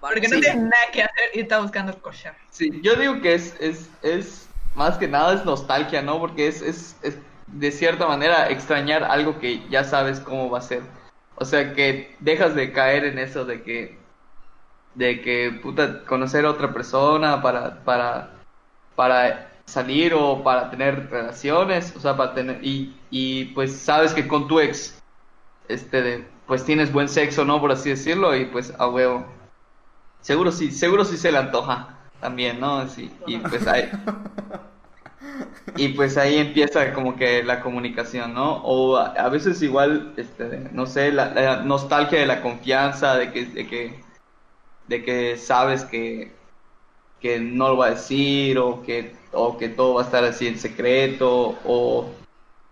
Porque no nada que hacer y está buscando cochar. Sí, yo digo que es, es, es más que nada es nostalgia, ¿no? Porque es, es, es de cierta manera extrañar algo que ya sabes cómo va a ser. O sea, que dejas de caer en eso de que, de que, puta, conocer a otra persona para, para, para salir o para tener relaciones, o sea, para tener, y, y pues sabes que con tu ex, este, de, pues tienes buen sexo, ¿no? Por así decirlo, y pues a huevo. Seguro sí, seguro sí se le antoja también, ¿no? Sí, y pues ahí, y pues ahí empieza como que la comunicación, ¿no? O a, a veces igual, este, no sé, la, la nostalgia de la confianza, de que, de que, de que sabes que, que no lo va a decir, o que, o que todo va a estar así en secreto, o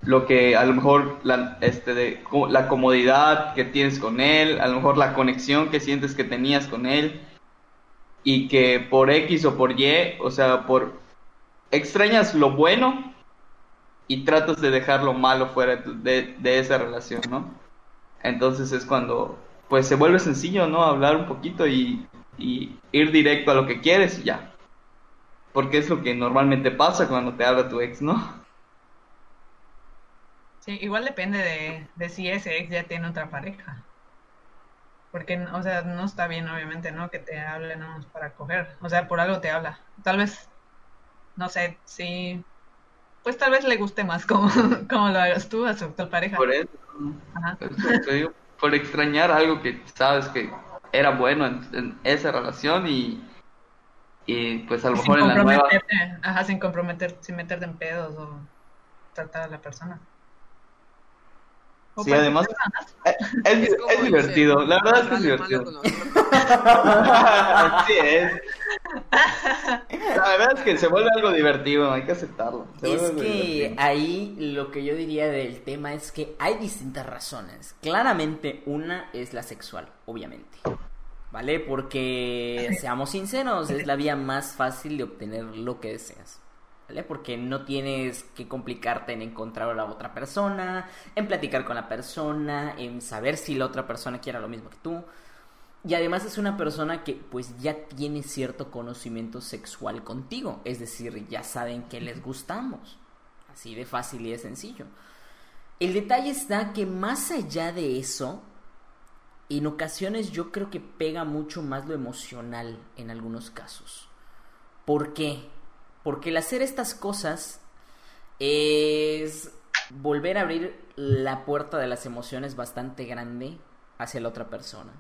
lo que a lo mejor la, este, de, la comodidad que tienes con él, a lo mejor la conexión que sientes que tenías con él, y que por X o por Y, o sea, por extrañas lo bueno y tratas de dejar lo malo fuera de, de esa relación, ¿no? Entonces es cuando, pues se vuelve sencillo, ¿no? Hablar un poquito y, y ir directo a lo que quieres y ya. Porque es lo que normalmente pasa cuando te habla tu ex, ¿no? Sí, igual depende de, de si ese ex ya tiene otra pareja. Porque, o sea, no está bien, obviamente, ¿no? Que te hable nada más para coger. O sea, por algo te habla. Tal vez, no sé, si... Pues tal vez le guste más como, (laughs) como lo hagas tú a su actual pareja. Por eso, Ajá. es lo que te digo, por extrañar algo que sabes que era bueno en, en esa relación y, y pues a lo Sin mejor en la nueva... ajá, sin comprometer, sin meterte en pedos o tratar a la persona. O Sí, además es, es- es dice, divertido, la verdad es que es divertido. con nosotros. (laughs) Sí es. La verdad es que se vuelve algo divertido, hay que aceptarlo. Se Es que divertido. ahí lo que yo diría del tema es que hay distintas razones. Claramente una es la sexual, obviamente. ¿Vale? Porque, seamos sinceros, es la vía más fácil de obtener lo que deseas. Porque no tienes que complicarte en encontrar a la otra persona, en platicar con la persona, en saber si la otra persona quiere lo mismo que tú. Y además es una persona que pues ya tiene cierto conocimiento sexual contigo. Es decir, ya saben que les gustamos. Así de fácil y de sencillo. El detalle está que más allá de eso, en ocasiones yo creo que pega mucho más lo emocional en algunos casos. ¿Por qué? Porque el hacer estas cosas es volver a abrir la puerta de las emociones bastante grande hacia la otra persona.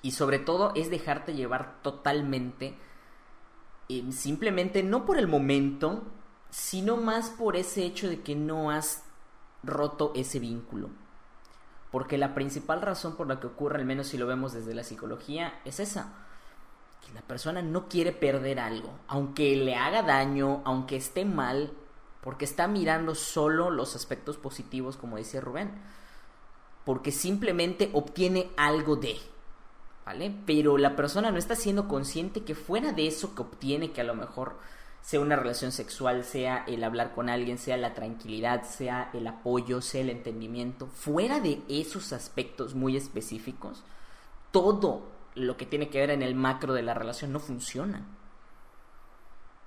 Y sobre todo es dejarte llevar totalmente eh, simplemente no por el momento, sino más por ese hecho de que no has roto ese vínculo. Porque la principal razón por la que ocurre, al menos si lo vemos desde la psicología, es esa. La persona no quiere perder algo, aunque le haga daño, aunque esté mal, porque está mirando solo los aspectos positivos, como decía Rubén. Porque simplemente obtiene algo de, ¿vale? Pero la persona no está siendo consciente que fuera de eso que obtiene, que a lo mejor sea una relación sexual, sea el hablar con alguien, sea la tranquilidad, sea el apoyo, sea el entendimiento, fuera de esos aspectos muy específicos, todo lo que tiene que ver en el macro de la relación no funciona.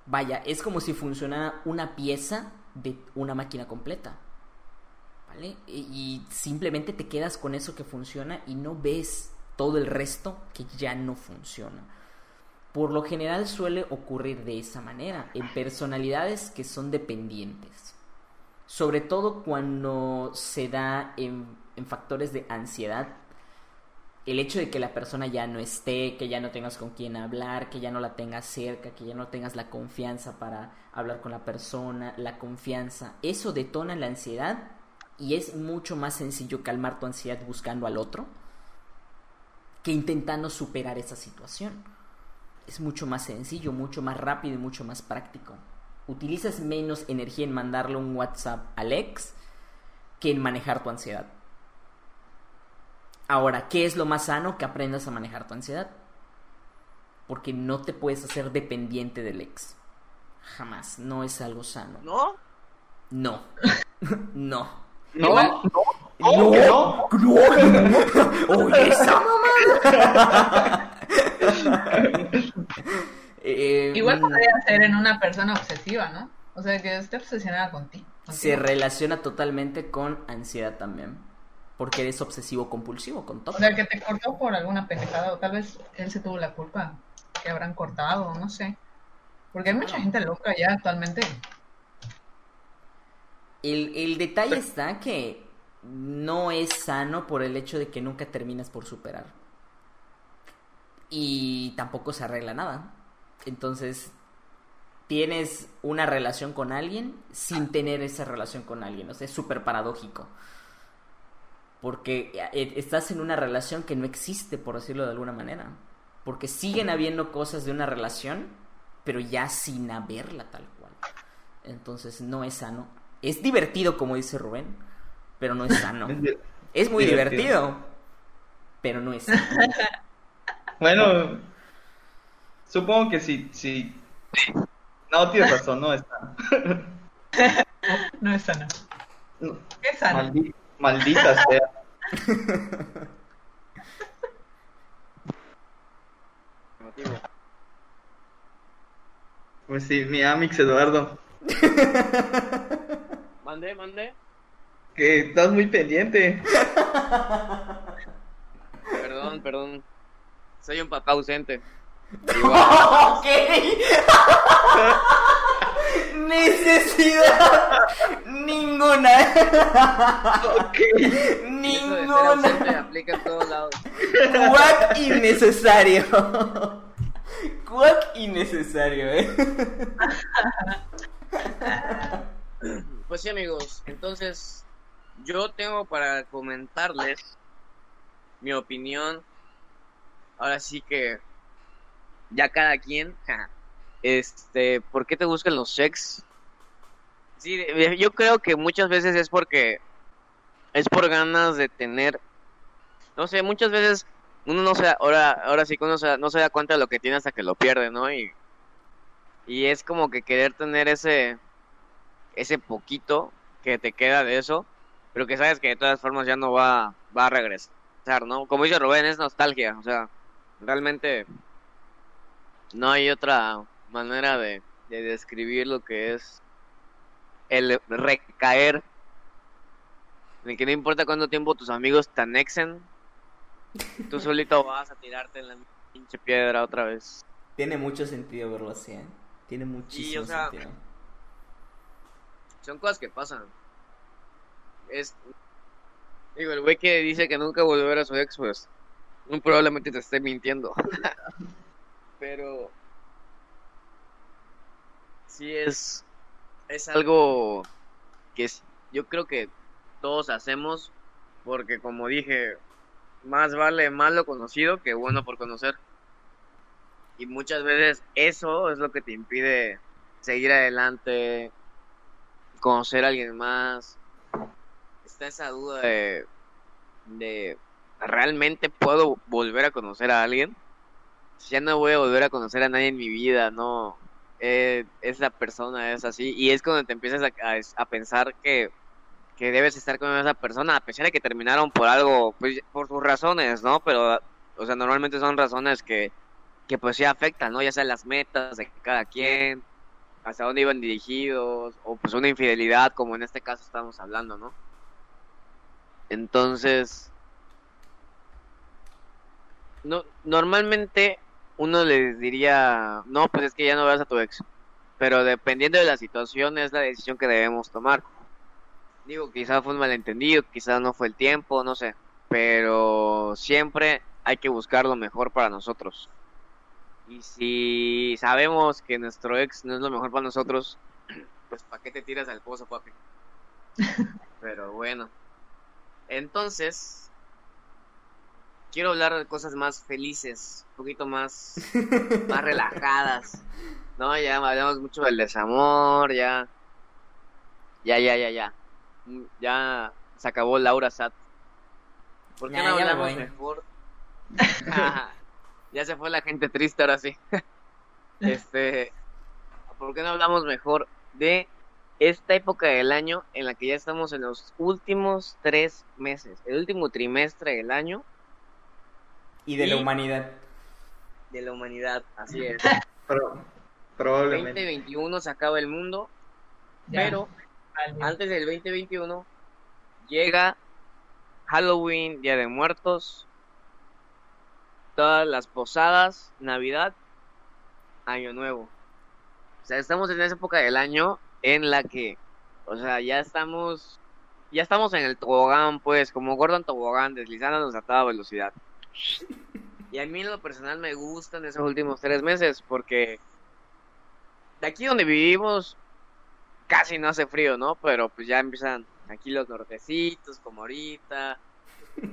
Vaya, es como si funcionara una pieza de una máquina completa. ¿Vale? Y simplemente te quedas con eso que funciona y no ves todo el resto que ya no funciona. Por lo general suele ocurrir de esa manera, en personalidades que son dependientes. Sobre todo cuando se da en, factores de ansiedad. El hecho de que la persona ya no esté, que ya no tengas con quién hablar, que ya no la tengas cerca, que ya no tengas la confianza para hablar con la persona, la confianza, eso detona la ansiedad y es mucho más sencillo calmar tu ansiedad buscando al otro que intentando superar esa situación es mucho más sencillo, mucho más rápido y mucho más práctico. Utilizas menos energía en mandarle un WhatsApp al ex que en manejar tu ansiedad. Ahora, ¿qué es lo más sano? Que aprendas a manejar tu ansiedad. Porque no te puedes hacer dependiente del ex. Jamás. No es algo sano. ¿No? No. (laughs) no. No, Igual- no, no, no. (laughs) Oye, esa mamá. (laughs) Eh, Igual mm, podría ser en una persona obsesiva, ¿no? O sea, que esté obsesionada contigo. se contigo. relaciona totalmente con ansiedad también. Porque eres obsesivo compulsivo con todo. O sea, que te cortó por alguna pendejada, o tal vez él se tuvo la culpa, que habrán cortado, no sé. Porque hay mucha gente loca ya actualmente. El, el detalle está que no es sano por el hecho de que nunca terminas por superar. Y tampoco se arregla nada. Entonces, tienes una relación con alguien sin tener esa relación con alguien. O sea, es súper paradójico. Porque eh, estás en una relación que no existe, por decirlo de alguna manera. Porque siguen habiendo cosas de una relación, pero ya sin haberla tal cual. Entonces, no es sano. Es divertido, como dice Rubén, pero no es (laughs) sano. Es muy Divertido. divertido, pero no es sano. (laughs) Bueno, supongo que sí, sí. No, tienes razón, no está. (laughs) No es sano. No, ¿Qué es sano? maldi- maldita sea. (laughs) Pues sí, mi Amix Eduardo, (laughs) Mande, mande. que estás muy pendiente. Perdón, perdón. Soy un papá ausente. (laughs) ok. Necesidad ninguna. Ok. Eso de ser Ninguna. aplica en todos lados. Cuac innecesario. Cuac innecesario, eh. Pues sí, amigos. Entonces, yo tengo para comentarles mi opinión. Ahora sí que ya cada quien. ja, Este, ¿por qué te buscan los sex? Sí, de- yo creo que muchas veces es porque es por ganas de tener, no sé, muchas veces uno no se ahora, ahora sí que uno no se da cuenta de lo que tiene hasta que lo pierde, ¿no? Y, y es como que querer tener ese, ese poquito que te queda de eso, pero que sabes que de todas formas ya no va, va a regresar, ¿no? Como dice Rubén, es nostalgia, o sea, realmente no hay otra manera de, de describir lo que es el recaer, de que no importa cuánto tiempo tus amigos te anexen, tú solito vas a tirarte en la pinche piedra otra vez. Tiene mucho sentido verlo así, ¿eh? Tiene muchísimo o sea, sentido. Son cosas que pasan. Es. Digo, el güey que dice que nunca volvió a su ex, pues. probablemente te esté mintiendo. (laughs) Pero. Sí es, es algo que es- yo creo que todos hacemos porque como dije, más vale malo conocido que bueno por conocer. Y muchas veces eso es lo que te impide seguir adelante, conocer a alguien más. Está esa duda de, de ¿realmente puedo volver a conocer a alguien? Ya no voy a volver a conocer a nadie en mi vida, no. Eh, esa persona es así. Y es cuando te empiezas a, a- a pensar que, que debes estar con esa persona, a pesar de que terminaron por algo, pues por sus razones, ¿no? Pero, o sea, normalmente son razones que, que pues sí afectan, ¿no? Ya sean las metas de cada quien, hasta dónde iban dirigidos, o pues una infidelidad, como en este caso estamos hablando, ¿no? Entonces, no, normalmente uno les diría, no, pues es que ya no veas a tu ex. Pero dependiendo de la situación es la decisión que debemos tomar. Digo, quizá fue un malentendido, quizá no fue el tiempo, no sé. Pero siempre hay que buscar lo mejor para nosotros. Y si sabemos que nuestro ex no es lo mejor para nosotros, (clears throat) pues ¿para qué te tiras al pozo, papi? (laughs) Pero bueno. Entonces, quiero hablar de cosas más felices, un poquito más, (laughs) más relajadas. No, ya hablamos mucho del desamor, ya. Ya, ya, ya, ya. Ya se acabó Laura Sat. ¿Por qué Ya, no ya me hablamos voy. mejor? (laughs) ya se fue la gente triste ahora sí. (laughs) este, ¿por qué no hablamos mejor de esta época del año en la que ya estamos en los últimos tres meses, el último trimestre del año Y de la humanidad. de la humanidad? Así es. (laughs) Pro- probablemente. 2021 se acaba el mundo, Ya, pero vale. antes del 2021 llega Halloween, Día de Muertos, todas las posadas, Navidad, Año Nuevo. O sea, estamos en esa época del año en la que, o sea, ya estamos, ya estamos en el tobogán, pues, como Gordon Tobogán, deslizándonos a toda velocidad. Y a mí en lo personal me gustan esos últimos tres meses porque de aquí donde vivimos casi no hace frío, ¿no? Pero pues ya empiezan aquí los nortecitos, como ahorita.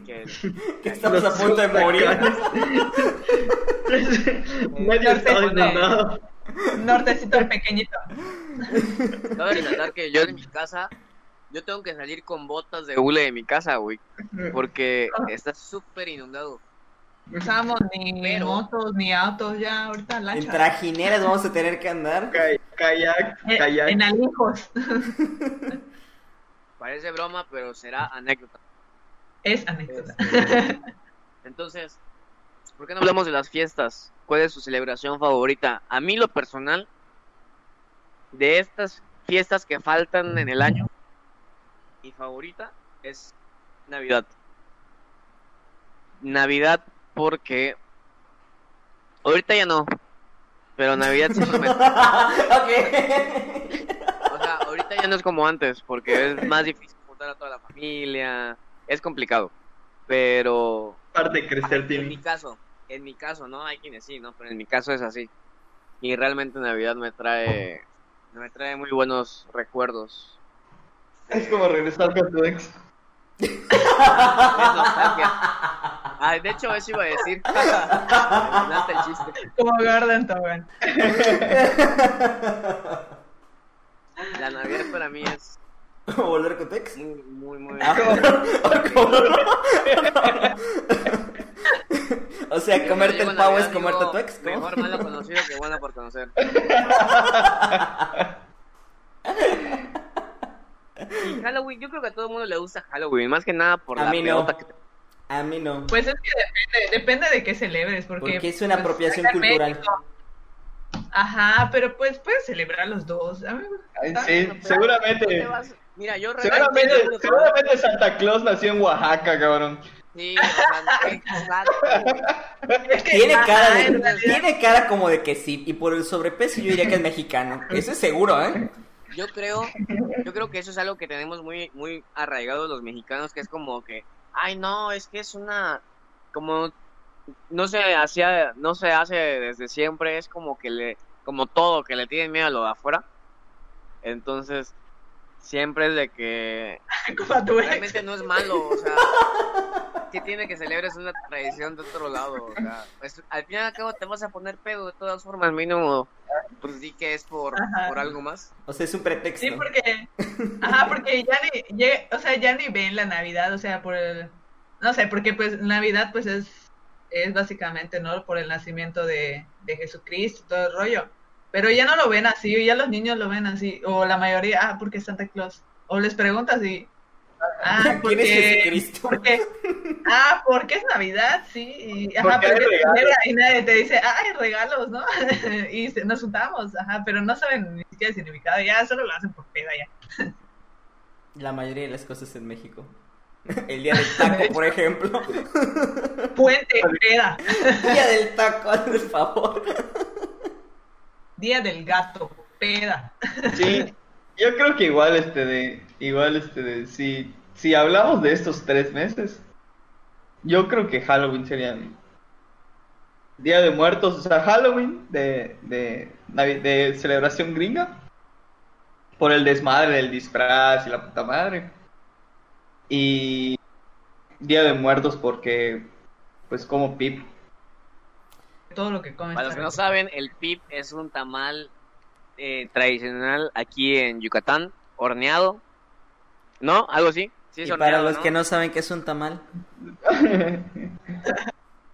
Que, (laughs) que Estamos a punto de morir. (laughs) Medio estado Norte- inundado. Nortecito pequeñito. Cabe resaltar que yo en mi casa, yo tengo que salir con botas de hule de mi casa, güey. Porque está súper inundado. No usamos ni Pero- motos ni autos ya ahorita En trajineras vamos a tener que andar. Kay- Kayak, Eh, kayak. En alijos. (laughs) Parece broma, pero será anécdota. Es anécdota. (laughs) Entonces, ¿por qué no hablamos de las fiestas? ¿Cuál es su celebración favorita? A mí lo personal, de estas fiestas que faltan en el año, mi favorita es Navidad. Navidad porque ahorita ya no, pero Navidad siempre me... (laughs) ok. O sea, ahorita ya no es como antes, porque es más difícil juntar a toda la familia, es complicado, pero Parte de crecer, en mi caso, en mi caso, ¿no? Hay quienes sí, ¿no? Pero en mi caso es así. Y realmente Navidad me trae, me trae muy buenos recuerdos. Es como regresar con tu ex. Es nostalgia. Ah, de hecho, eso iba a decir. (laughs) Adelante el chiste. Como Gordon Tobogán. La Navidad para mí es ¿Volver con tu ex? muy, muy, muy... Ah, o sea, comerte el pavo Navidad, es comerte tu ex, ¿no? Mejor malo conocido que bueno por conocer. (laughs) Y Halloween, yo creo que a todo el mundo le gusta Halloween, más que nada por A la mí no. que te- A mí no. Pues es que depende, depende de qué celebres, porque... Porque es una pues, apropiación cultural. México- Ajá, pero pues puedes celebrar los dos. A mí- Ay, Ah, sí, no seguramente. vas- Mira, yo Seguramente, realmente- seguramente Santa Claus nació en Oaxaca, cabrón. Sí. (laughs) Es que- Tiene cara en de, realidad- tiene cara como de que sí, y por el sobrepeso yo diría que es mexicano. Eso es seguro, ¿eh? Yo creo, yo creo que eso es algo que tenemos muy, muy arraigados los mexicanos, que es como que, ay no, es que es una, como no se hacía, no se hace desde siempre, es como que le, como todo, que le tienen miedo a lo de afuera. Entonces, siempre es de que (laughs) realmente no es malo, o sea, que tiene que celebres una tradición de otro lado, o sea, pues, al fin y al cabo te vas a poner pedo de todas formas, mínimo, pues sí que es por, por algo más. O sea, es un pretexto. Sí, porque, ajá, porque ya ni, ya- o sea, ya ni ven la Navidad, o sea, por el, no sé, porque pues Navidad pues es, es básicamente, ¿no? Por el nacimiento de, de Jesucristo, todo el rollo. Pero ya no lo ven así, ya los niños lo ven así, o la mayoría, ah, porque es Santa Claus. O les preguntas y, ah, (laughs) ¿Quién es porque, Jesucristo? porque, ah, porque es Navidad, sí, y, ajá, Porque porque celebra y nadie te dice, ah, hay regalos, ¿no? (laughs) y se- nos juntamos, ajá, pero no saben ni siquiera el significado, ya solo lo hacen por peda ya. La mayoría de las cosas en México. (laughs) El día del taco, por ejemplo. Puente, peda, Día del taco, hazme el favor. día del gato, peda. Sí, yo creo que igual este de, igual este si, si hablamos de estos tres meses, yo creo que Halloween sería Día de Muertos, o sea, Halloween de, de, de celebración gringa, por el desmadre del disfraz y la puta madre. Y Día de Muertos porque, pues como Pip. Todo lo que comen. Para los que no saben, el pip es un tamal eh, tradicional aquí en Yucatán, horneado, ¿no? Algo así. Sí, Y para los que no saben qué es un tamal. (laughs)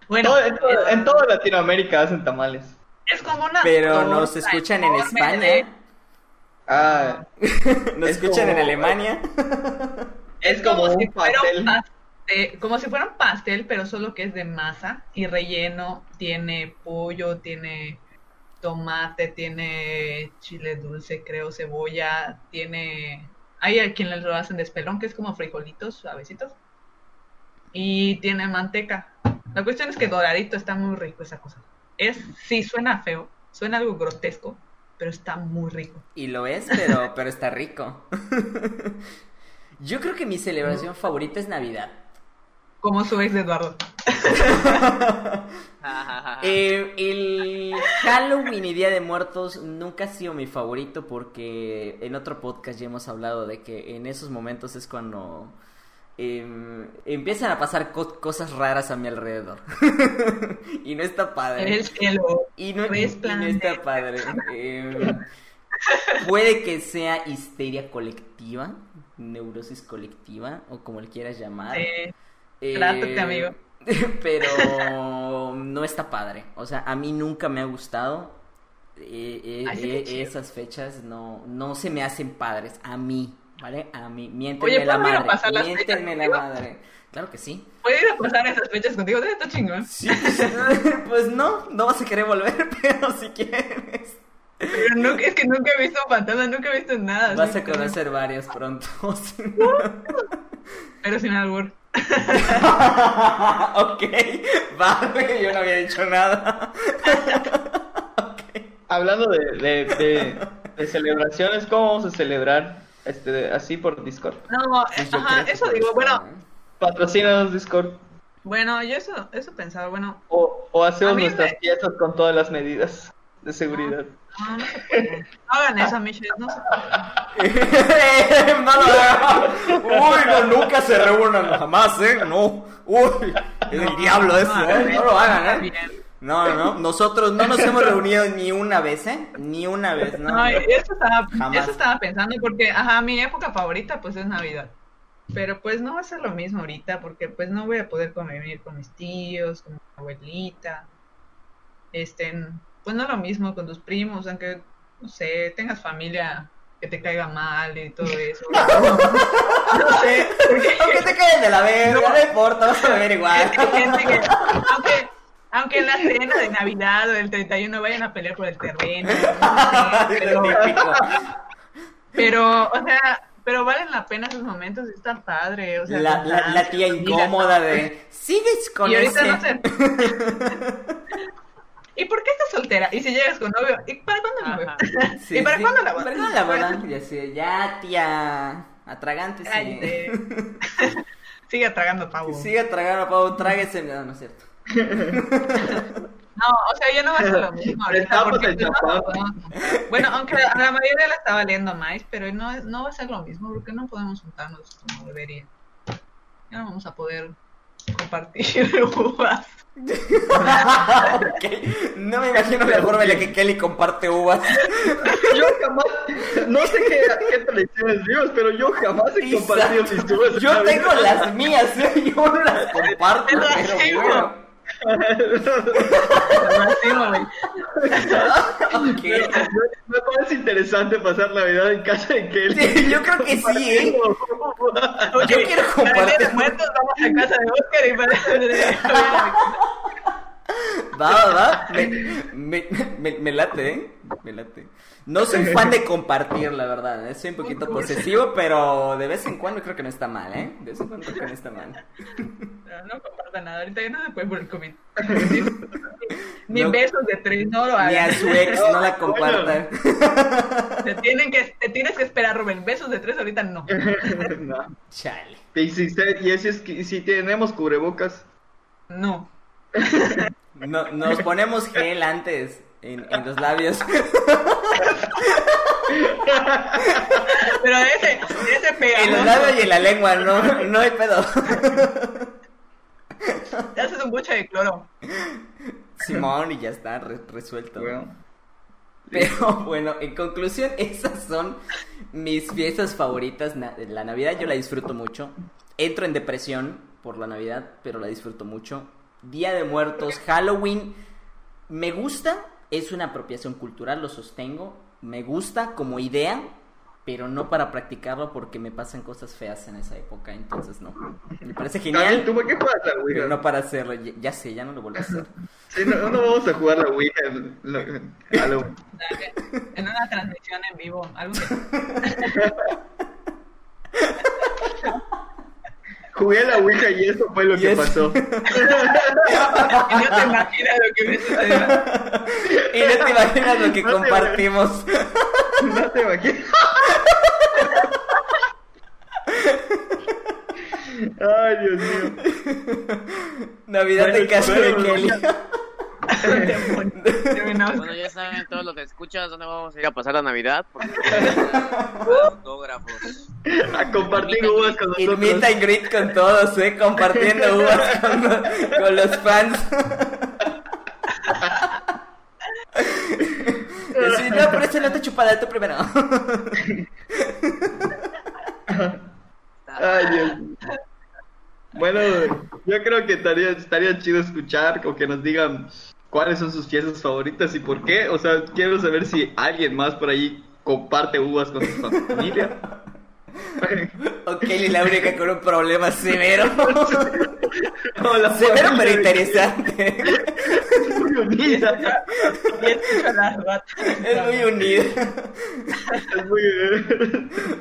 Bueno, Todo- en, todo- en toda Latinoamérica hacen tamales. es como una. Pero torta nos escuchan en España. de- Ah, (laughs) Nos Es escuchan como- en Alemania. (laughs) es como si un fuera pastel. pastel, como si fuera un pastel, pero solo que es de masa y relleno. Tiene pollo, tiene tomate, tiene chile dulce, creo, cebolla, tiene... Hay a quien lo hacen de espelón, que es como frijolitos suavecitos. Y tiene manteca. La cuestión es que doradito está muy rico esa cosa. Es, sí, suena feo, suena algo grotesco, pero está muy rico. Y lo es, pero, pero está rico. (laughs) Yo creo que mi celebración favorita es Navidad. Como su ex de Eduardo. (laughs) Eh, el Halloween y Día de Muertos nunca ha sido mi favorito porque en otro podcast ya hemos hablado de que en esos momentos es cuando em, empiezan a pasar co- cosas raras a mi alrededor. (laughs) y no está padre. El cielo. Y no, y- está padre. Em, puede que sea histeria colectiva, neurosis colectiva, o como le quieras llamar. Eh, Eh, Trátate, amigo. (laughs) Pero no está padre. O sea, a mí nunca me ha gustado. Eh, eh, Ay, eh, esas fechas no, no se me hacen padres. A mí, ¿vale? A mí. Miéntenme Oye, la ¿puedo ir a madre. pasar las Miéntenme la madre. Claro que sí. ¿Puedo ir a pasar esas fechas contigo? Está chingón. Sí, (laughs) pues no, no vas a querer volver, (laughs) pero si quieres. Pero es que nunca he visto fantasma, nunca he visto nada. Vas a conocer varios pronto. Pero sin albur. (laughs) ok, vale, (laughs) yo no había dicho nada. (laughs) Hablando de, de, de, de celebraciones, ¿cómo vamos a celebrar este así por Discord? No, Pues yo ajá, eso digo. eso, Bueno, ¿eh? Patrocínanos Discord. bueno, yo eso, eso pensaba. Bueno, O, o hacemos nuestras me- fiestas con todas las medidas de seguridad. no, no se puede. No hagan eso, Michelle, no se puede. (laughs) no lo hagan. Uy, no, nunca se reúnan jamás, ¿eh? No. Uy, es el diablo eso, ¿eh? No lo hagan, ¿eh? Bien. No, no, no. Nosotros no nos hemos reunido ni una vez, ¿eh? Ni una vez, ¿no? No, eso estaba, Jamás. eso estaba pensando porque, ajá, mi época favorita pues es Navidad. Pero pues no va a ser lo mismo ahorita porque pues no voy a poder convivir con mis tíos, con mi abuelita. Este, pues no lo mismo con tus primos, aunque, no sé, tengas familia que te caiga mal y todo eso. (laughs) No sé, porque Aunque te quedes de la verga, no, importa, vas a beber igual. hay gente que, aunque, aunque en la cena de Navidad o del 31 vayan a pelear por el terreno, no sé, (laughs) pero, pero, o sea, pero valen la pena esos momentos y está padre, o sea, La, la, la tía incómoda de. ¿Sigues con Y ahorita ese? no sé. (laughs) ¿Y por qué estás soltera? Y si llegas con novio, ¿y para cuándo el novio? Ajá. ¿Y para cuándo la boda? ¿Para cuándo la boda? Y así, ya, tía. Atragante, Cállate. sí. (laughs) Sigue tragando pavo. Siga tragando, pavo, tráguese. No, no es cierto. (laughs) No, o sea, ya no va a ser lo mismo ahorita. Porque, no, podemos- bueno, aunque a la mayoría le está valiendo más, pero no, es- no va a ser lo mismo porque no podemos juntarnos como debería. Ya no vamos a poder compartir (laughs) uvas. No me imagino la forma en la que Kelly comparte uvas. Yo jamás, no sé qué, qué tradiciones vivas, pero yo jamás he compartido mis uvas. Yo tengo vida. las mías, ¿eh? yo no las comparto, pero bueno. Así, güey. Ok. Me, parece interesante pasar Navidad en casa de Kelly. Sí, yo creo que sí, ¿eh? Yo quiero día de compartir. muertos vamos a casa de Oscar y para... Va, va, va. Me, me, me, me late, ¿eh? Me late. No soy (laughs) fan de compartir, la verdad. ¿eh? Soy un poquito posesivo, pero de vez en cuando creo que no está mal, ¿eh? De vez en cuando creo que no está mal. (laughs) No, no comparta nada, ahorita ya no se puede por el COVID. Ni No. besos de tres, no lo Ni a hagan. su ex no la (laughs) compartan. Te, tienen que, te tienes que esperar, Rubén. Besos de tres ahorita no. No. Chale. Y si, y es que- si tenemos cubrebocas, No. No, nos ponemos gel antes en, en los labios. Pero ese, ese En los labios y en la lengua, no, no hay pedo. Te haces un buche de cloro. Simón, y ya está re- resuelto. bueno, Pero bueno, en conclusión, esas son mis fiestas favoritas. La Navidad yo la disfruto mucho. Entro en depresión por la Navidad, pero la disfruto mucho. Día de Muertos, Halloween, me gusta, es una apropiación cultural, lo sostengo. Me gusta como idea, pero no para practicarlo porque me pasan cosas feas en esa época, entonces no. Me parece genial, ¿tú por qué juegas la Ouija? pero no para hacerlo. Ya, ya sé, ya no lo vuelvo a hacer. Sí, no, no vamos a jugar la Ouija en, en- a lo- En una transmisión en vivo. Algo que... (laughs) Jugué la Ouija y eso fue lo que es- pasó. (laughs) Y no te imaginas lo que me sucedió. Y no te imaginas lo que compartimos. No te imaginas. (laughs) Ay, Dios mío. Navidad Bueno, en casa de Kelly. Bueno, ya saben todos los que escuchas dónde vamos a ir a pasar la Navidad. Porque autógrafos. A compartir uvas con El meet nosotros. and greet con todos, ¿eh? Compartiendo (laughs) uvas con, lo- con los fans. (laughs) Sí, no, pero esa no te chupada, tú primero. Ay, Dios. Bueno, yo creo que estaría, estaría chido escuchar o que nos digan cuáles son sus fiestas favoritas y por qué. O sea, quiero saber si alguien más por ahí comparte uvas con su familia. (laughs) Ok, y la única con un problema severo. (laughs) O la Severo pero interesante. Es muy unida. Es muy unida. Es muy...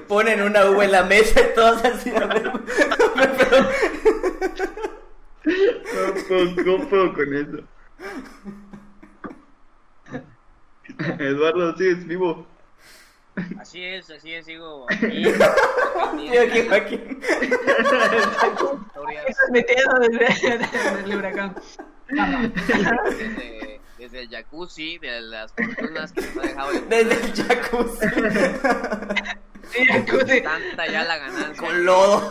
Ponen una uva en la mesa y todos así. a ver, pero- No puedo, no puedo con eso. (laughs) Eduardo, sigues vivo. Así es, así es, sigo (laughs) aquí. Tío, aquí, Joaquín. Historias Transmitiendo desde, desde el huracán. desde, desde el jacuzzi, de las fortunas que nos ha dejado el Desde el jacuzzi. Sí, jacuzzi. tanta ya la ganancia. Con lodo.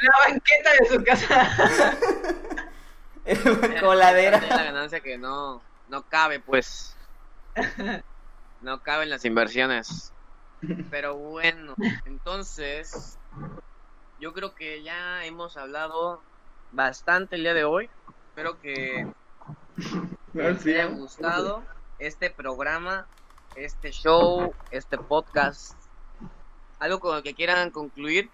La banqueta de su casa. (laughs) (laughs) Coladera. La ganancia que no, no cabe, pues. No caben las inversiones. Pero bueno, entonces, yo creo que ya hemos hablado bastante el día de hoy. Espero que les haya gustado este programa, este show, este podcast. ¿Algo con lo que quieran concluir?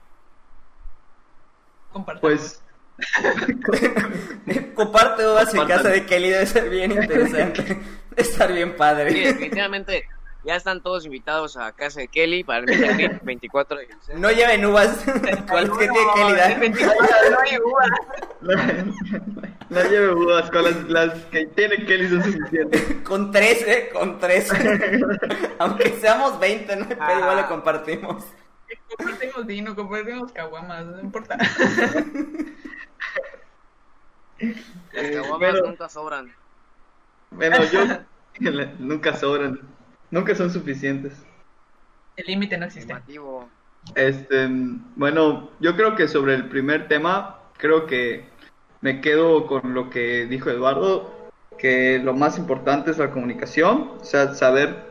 Compartamos. Pues, (laughs) Comparte uvas en casa de Kelly, debe ser bien (laughs) interesante. Debe estar bien Sí, padre. definitivamente ya están todos invitados a casa de Kelly para el meet and greet 24 de diciembre. No lleven uvas. (laughs) ¿Cuál es que tiene Kelly? El da? 24 no hay uva. no lleve uvas, con las, las que tiene Kelly son suficientes. Con tres, ¿eh? Con tres. Aunque seamos 20, ¿no? Pero igual Ah. lo compartimos. Compartimos vino, compartimos caguamas, no importa. Las Eh, caguamas pero- nunca sobran. Bueno, yo (laughs) nunca sobran, nunca son suficientes. El límite no existe. Este, bueno, yo creo que sobre el primer tema, creo que me quedo con lo que dijo Eduardo, que lo más importante es la comunicación, o sea, saber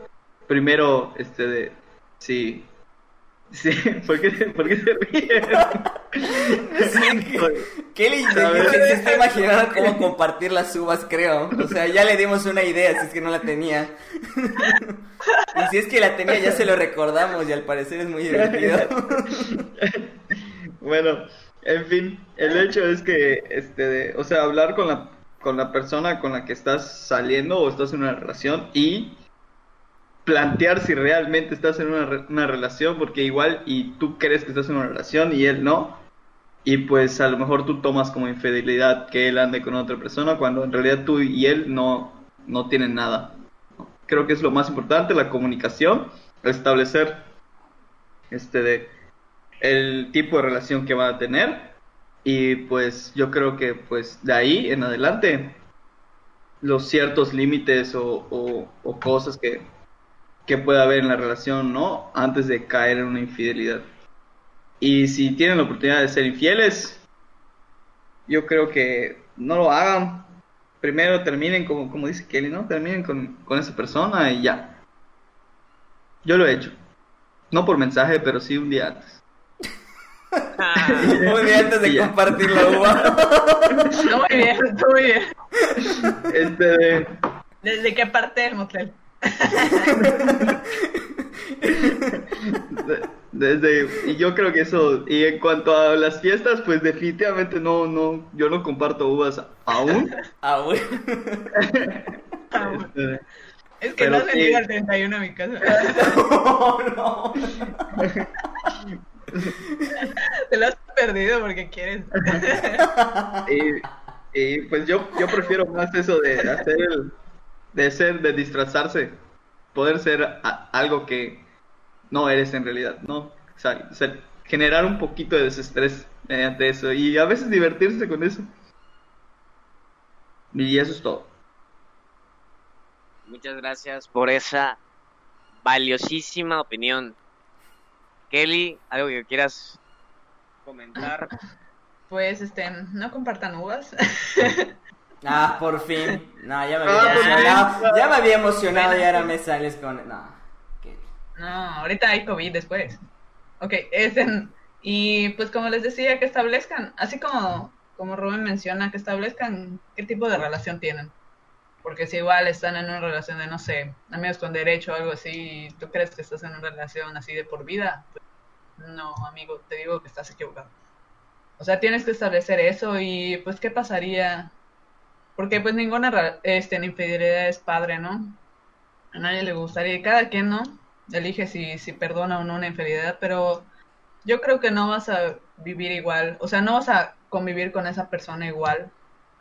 primero, este, de si, sí, (laughs) ¿por qué, por qué se ríen? Kelly ¿Sabes? se se está imaginando cómo compartir las uvas, creo. O sea, ya le dimos una idea, si es que no la tenía. (laughs) Y si es que la tenía, ya se lo recordamos y al parecer es muy divertido. (laughs) Bueno, en fin, el hecho es que, este, o sea, hablar con la, con la persona con la que estás saliendo o estás en una relación y plantear si realmente estás en una, re- una relación, porque igual y tú crees que estás en una relación y él no, y pues a lo mejor tú tomas como infidelidad que él ande con otra persona cuando en realidad tú y él no, no tienen nada. Creo que es lo más importante, la comunicación, establecer este de el tipo de relación que van a tener y pues yo creo que pues de ahí en adelante los ciertos límites o, cosas que, que pueda haber en la relación, ¿no? Antes de caer en una infidelidad. Y si tienen la oportunidad de ser infieles, yo creo que no lo hagan. Primero terminen, como, como dice Kelly, ¿no? Terminen con, con esa persona y ya. Yo lo he hecho. No por mensaje, pero sí un día antes. (laughs) Muy bien, antes de Ya. compartir la uva. No, (laughs) muy bien, está muy bien. Este de- ¿Desde qué parte del motel? (laughs) de- desde y yo creo que eso y en cuanto a las fiestas pues definitivamente no no yo no comparto uvas aún (laughs) bueno. Este, Es que no se sí. llega al 31 a mi casa. No, (laughs) no. Te lo has perdido porque quieres. y, y, pues yo yo prefiero más eso de hacer el de ser de disfrazarse poder ser a- algo que no eres en realidad no o sea, o sea, generar un poquito de desestrés mediante eso y a veces divertirse con eso y eso es todo Muchas gracias por esa valiosísima opinión. Kelly, algo que quieras comentar. Pues, este, no compartan uvas. (laughs) Ah, por fin. No, ya me Ah, había emocionado. Ya me había emocionado y ahora me sales con. No. ahorita hay COVID después. Ok, este, y pues como les decía, que establezcan, así como, como Rubén menciona, que establezcan qué tipo de relación tienen. Porque si igual están en una relación de, no sé, amigos con derecho o algo así, y tú crees que estás en una relación así de por vida, pues, no, amigo, te digo que estás equivocado. O sea, tienes que establecer eso y pues qué pasaría, porque pues ninguna este, infidelidad es padre, ¿no? A nadie le gustaría, y cada quien, ¿no? Elige si, si perdona o no una infidelidad, pero yo creo que no vas a vivir igual, o sea, no vas a convivir con esa persona igual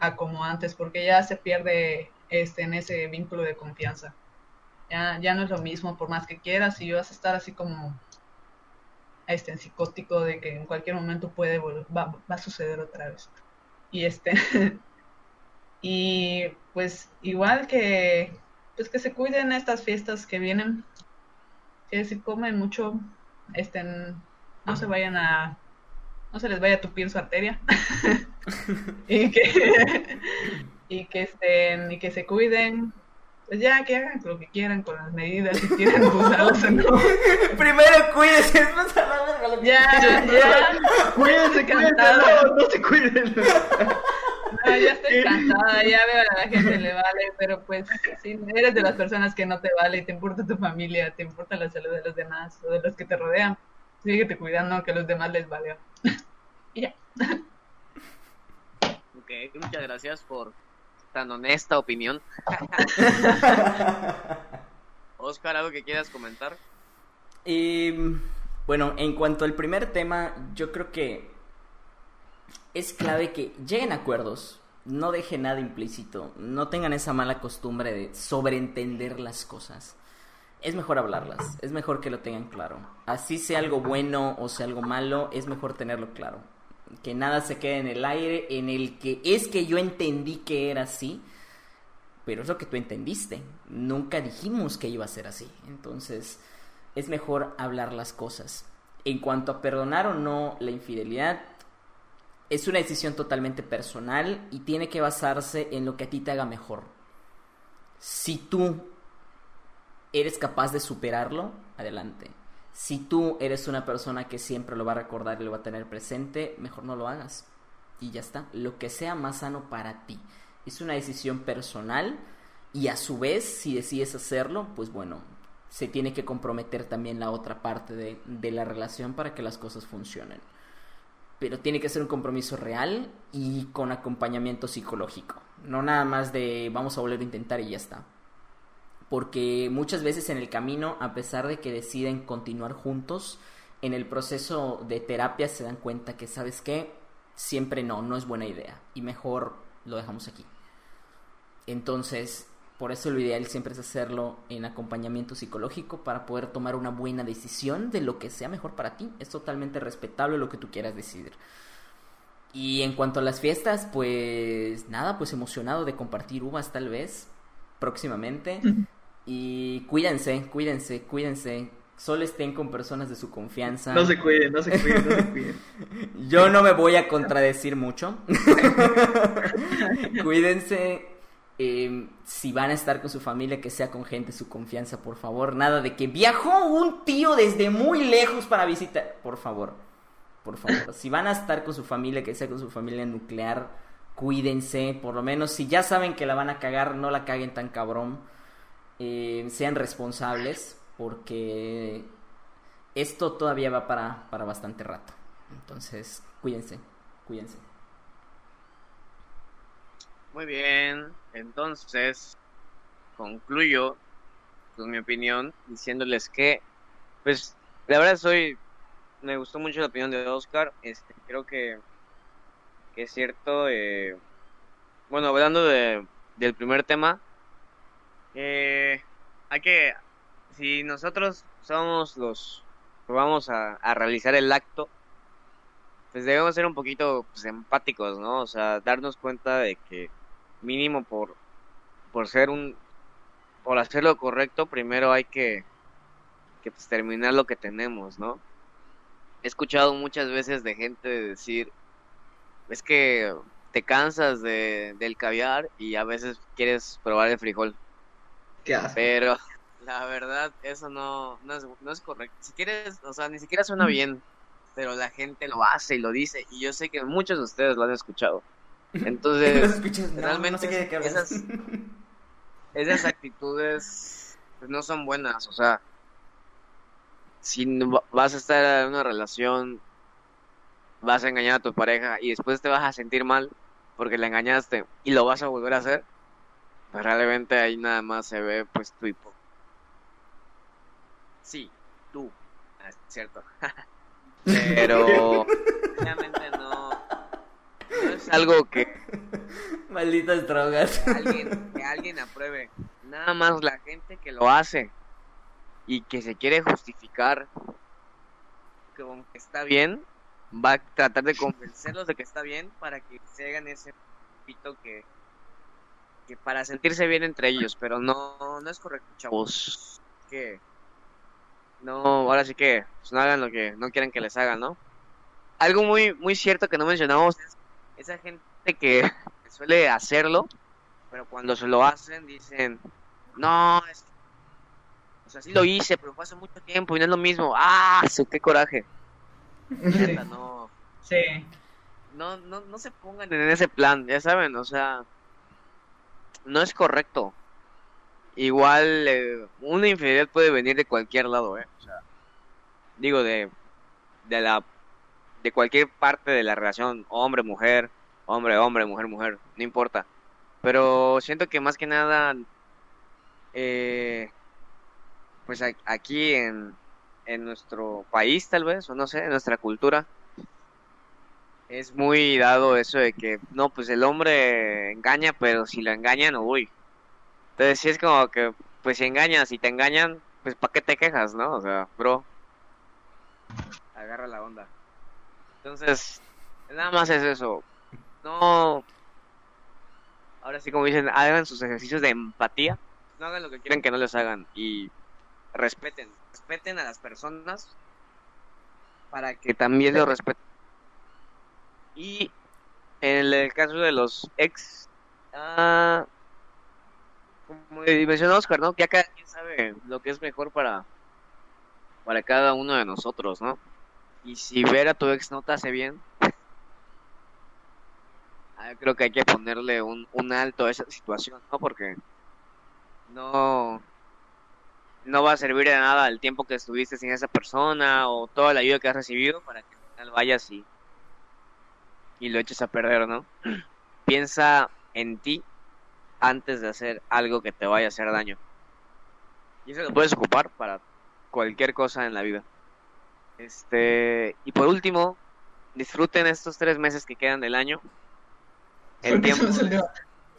a como antes, porque ya se pierde este en ese vínculo de confianza. Ya, ya no es lo mismo, por más que quieras, y vas a estar así como este en psicótico de que en cualquier momento puede va, va a suceder otra vez. Y este (laughs) y pues igual que pues que se cuiden estas fiestas que vienen, que si comen mucho, este no se vayan a no se les vaya a tupir su arteria. (laughs) (laughs) Y que (laughs) y que estén y que se cuiden. Pues ya que hagan lo que quieran con las medidas si quieren usarlas o no Primero después verga lo que ya ya. Cuídense cuídense no se cuiden No, ya estoy (laughs) cansada, ya veo a la gente le vale, pero pues si eres de las personas que no te vale y te importa tu familia, te importa la salud de los demás o de los que te rodean, síguete cuidando aunque a los demás les valga. (laughs) Y ya. (laughs) Ok, muchas gracias por tan honesta opinión. Oscar, algo que quieras comentar. Y bueno, en cuanto al primer tema, yo creo que es clave que lleguen a acuerdos, no dejen nada implícito, no tengan esa mala costumbre de sobreentender las cosas. Es mejor hablarlas, es mejor que lo tengan claro. Así sea algo bueno o sea algo malo, es mejor tenerlo claro. Que nada se quede en el aire, en el que es que yo entendí que era así. pero es lo que tú entendiste. Nunca dijimos que iba a ser así. Entonces, es mejor hablar las cosas. En cuanto a perdonar o no la infidelidad, es una decisión totalmente personal y tiene que basarse en lo que a ti te haga mejor. Si tú eres capaz de superarlo, adelante. Si tú eres una persona que siempre lo va a recordar y lo va a tener presente, mejor no lo hagas. Y ya está. Lo que sea más sano para ti. Es una decisión personal y a su vez, si decides hacerlo, pues bueno, se tiene que comprometer también la otra parte de, de la relación para que las cosas funcionen. Pero tiene que ser un compromiso real y con acompañamiento psicológico. No nada más de vamos a volver a intentar y ya está porque muchas veces en el camino, a pesar de que deciden continuar juntos, en el proceso de terapia se dan cuenta que, ¿sabes qué? Siempre no, no es buena idea y mejor lo dejamos aquí. Entonces, por eso lo ideal siempre es hacerlo en acompañamiento psicológico para poder tomar una buena decisión de lo que sea mejor para ti. Es totalmente respetable lo que tú quieras decidir. Y en cuanto a las fiestas, pues nada, pues emocionado de compartir uvas tal vez próximamente. Y cuídense, cuídense, cuídense. Solo estén con personas de su confianza. No se cuiden, no se cuiden, no se cuiden. (laughs) Yo no me voy a contradecir mucho. (laughs) cuídense. Eh, si van a estar con su familia, que sea con gente su confianza, por favor. Nada de que viajó un tío desde muy lejos para visitar. Por favor, por favor. Si van a estar con su familia, que sea con su familia nuclear, cuídense. Por lo menos, si ya saben que la van a cagar, no la caguen tan cabrón eh, sean responsables porque esto todavía va para, para bastante rato. Entonces, cuídense, cuídense. Muy bien, entonces concluyo con mi opinión diciéndoles que, pues, la verdad soy, me gustó mucho la opinión de Oscar, este, creo que, que es cierto, eh, bueno, hablando de, del primer tema, eh, hay que, si nosotros somos los que vamos a, realizar el acto, pues debemos ser un poquito pues, empáticos, ¿no? O sea, darnos cuenta de que mínimo por, por ser un, por hacer lo correcto, primero hay que, que pues, terminar lo que tenemos, ¿no? He escuchado muchas veces de gente decir, es que te cansas de, del caviar y a veces quieres probar el frijol. Pero (laughs) la verdad, eso no, no, es, no es correcto. Si quieres, o sea, ni siquiera suena bien, pero la gente lo hace y lo dice. Y yo sé que muchos de ustedes lo han escuchado. Entonces, (laughs) realmente esas, esas actitudes pues, no son buenas. O sea, si vas a estar en una relación, vas a engañar a tu pareja y después te vas a sentir mal porque la engañaste y lo vas a volver a hacer, pues realmente ahí nada más se ve pues tu hipo. Sí, tú. Ah, es cierto. (laughs) Pero (laughs) realmente no, no es algo que (laughs) malditas drogas que alguien, que alguien apruebe. Nada más la gente que lo hace y que se quiere justificar que está bien, va a tratar de convencerlos de que está bien para que se hagan ese pito que que para sentirse bien entre ellos, pero no, no es correcto, chavos. Que no, ahora sí que pues, no hagan lo que no quieren que les hagan, ¿no? Algo muy, muy cierto que no mencionamos es esa gente que (laughs) suele hacerlo, pero cuando se lo hacen dicen, no, es... o sea, sí lo hice, pero fue hace mucho tiempo y no es lo mismo. ¡Ah! ¡Qué coraje! no. Sí. No, no, no se pongan en ese plan, ya saben, o sea, no es correcto. Igual, eh, una infidelidad puede venir de cualquier lado, ¿eh? O sea, digo, de, de la de cualquier parte de la relación, hombre, mujer, hombre, hombre, mujer, mujer, no importa. Pero siento que más que nada, eh, pues aquí en, en nuestro país tal vez, o no sé, en nuestra cultura, es muy dado eso de que, no, pues el hombre engaña, pero si lo engañan, uy. Entonces sí es como que, pues si engañas y te engañan, pues ¿para qué te quejas, no? O sea, bro, agarra la onda. Entonces, nada más es eso. No, ahora sí como dicen, hagan sus ejercicios de empatía, no hagan lo que quieren que no les hagan y respeten, respeten a las personas para que también los respeten. Y en el caso de los ex, ah, como mencionó Oscar, ¿no? Que cada quien sabe lo que es mejor para, para cada uno de nosotros, ¿no? Y si ver a tu ex no te hace bien, (laughs) ah, creo que hay que ponerle un, un alto a esa situación, ¿no? Porque no, no va a servir de nada el tiempo que estuviste sin esa persona o toda la ayuda que has recibido para que al final vayas y, y lo eches a perder, ¿no? (clears throat) Piensa en ti antes de hacer algo que te vaya a hacer daño. Y eso lo puedes ocupar para cualquier cosa en la vida. Este, y por último, disfruten estos tres meses que quedan del año. El tiempo, salió.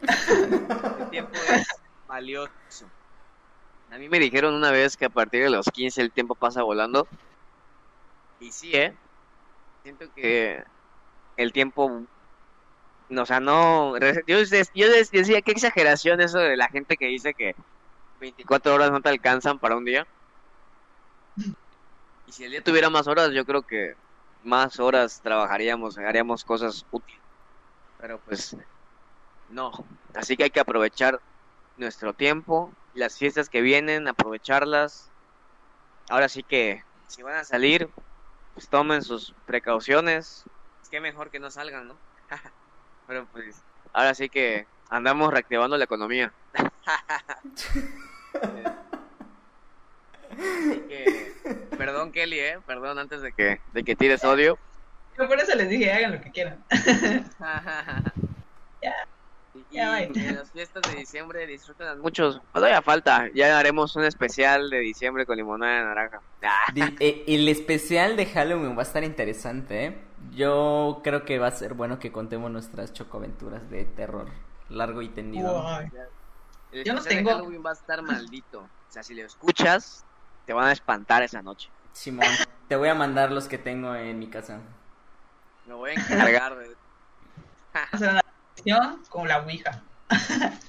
(laughs) el tiempo es valioso. A mí me dijeron una vez que a partir de los 15 el tiempo pasa volando. Y sí, ¿eh? Siento que el tiempo... no, O sea, no... Yo, yo decía, qué exageración eso de la gente que dice que 24 horas no te alcanzan para un día. Si el día tuviera más horas, yo creo que más horas trabajaríamos, haríamos cosas útiles. Pero pues no. Así que hay que aprovechar nuestro tiempo, las fiestas que vienen, aprovecharlas. Ahora sí que si van a salir, pues tomen sus precauciones. Es que mejor que no salgan, ¿no? (laughs) Pero pues ahora sí que andamos reactivando la economía. (laughs) (laughs) Así que, perdón Kelly, eh, perdón antes de que, de que tires odio. Yo por eso les dije, hagan lo que quieran. (laughs) Ya, Y, ya, y en las fiestas de diciembre disfruten muchos. Todavía falta, ya haremos un especial de diciembre con limonada de naranja. Ah, eh, El especial de Halloween va a estar interesante, ¿eh? Yo creo que va a ser bueno que contemos nuestras chocoaventuras de terror largo y tendido. Guay. el Yo no especial de tengo- Halloween va a estar maldito. O sea, si lo escuchas, te van a espantar esa noche. Simón, te voy a mandar los que tengo en mi casa. Me voy a encargar de... Hacer una sesión con la Ouija. (laughs)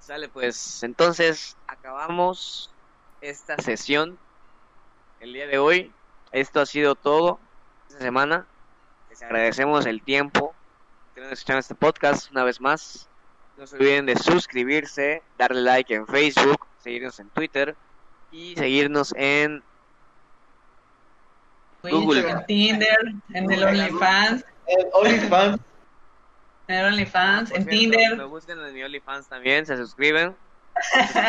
Sale pues, entonces acabamos esta sesión el día de hoy. Esto ha sido todo esta semana. Les agradecemos el tiempo que nos escuchan este podcast una vez más. No se olviden de suscribirse, darle like en Facebook, seguirnos en Twitter y seguirnos en Google. En Tinder, en el OnlyFans, El OnlyFans. en el OnlyFans, en Tinder. Me buscan en mi OnlyFans también, se suscriben.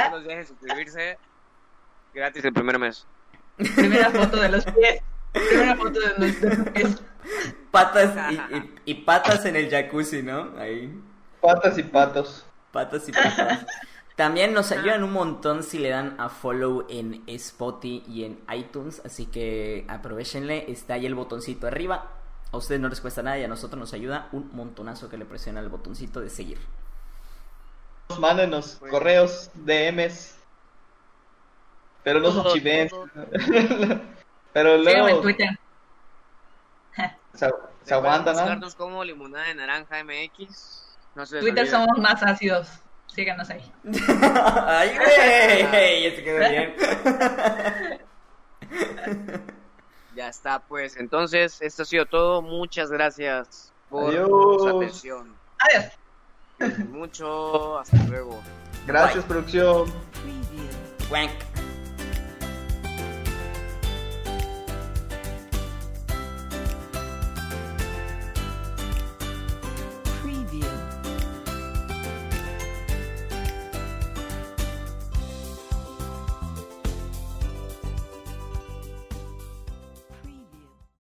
No los (laughs) dejen suscribirse. Gratis el primer mes. Primera foto de los pies. Primera foto de los de los pies. Patas y, y- y patas en el jacuzzi, ¿no? Ahí. Patas y patos. Patas y patas. (laughs) También nos ayudan un montón si le dan a follow en Spotify y en iTunes, así que aprovechenle, está ahí el botoncito arriba. A ustedes no les cuesta nada y a nosotros nos ayuda un montonazo que le presiona el botoncito de seguir. Mándenos correos, DMs. Pero no son Todo, chiven. (laughs) Pero Síganme en luego Twitter. (laughs) se, se aguantan, ¿no? como limonada de naranja MX. No se Twitter somos más ácidos. Síganos ahí. (laughs) ¡Ay, güey! Ya se quedó bien. (laughs) Ya está, pues. Entonces, esto ha sido todo. Muchas gracias por Adiós. su atención. Adiós. Mucho. Hasta luego. Gracias, producción. Preview. Wank.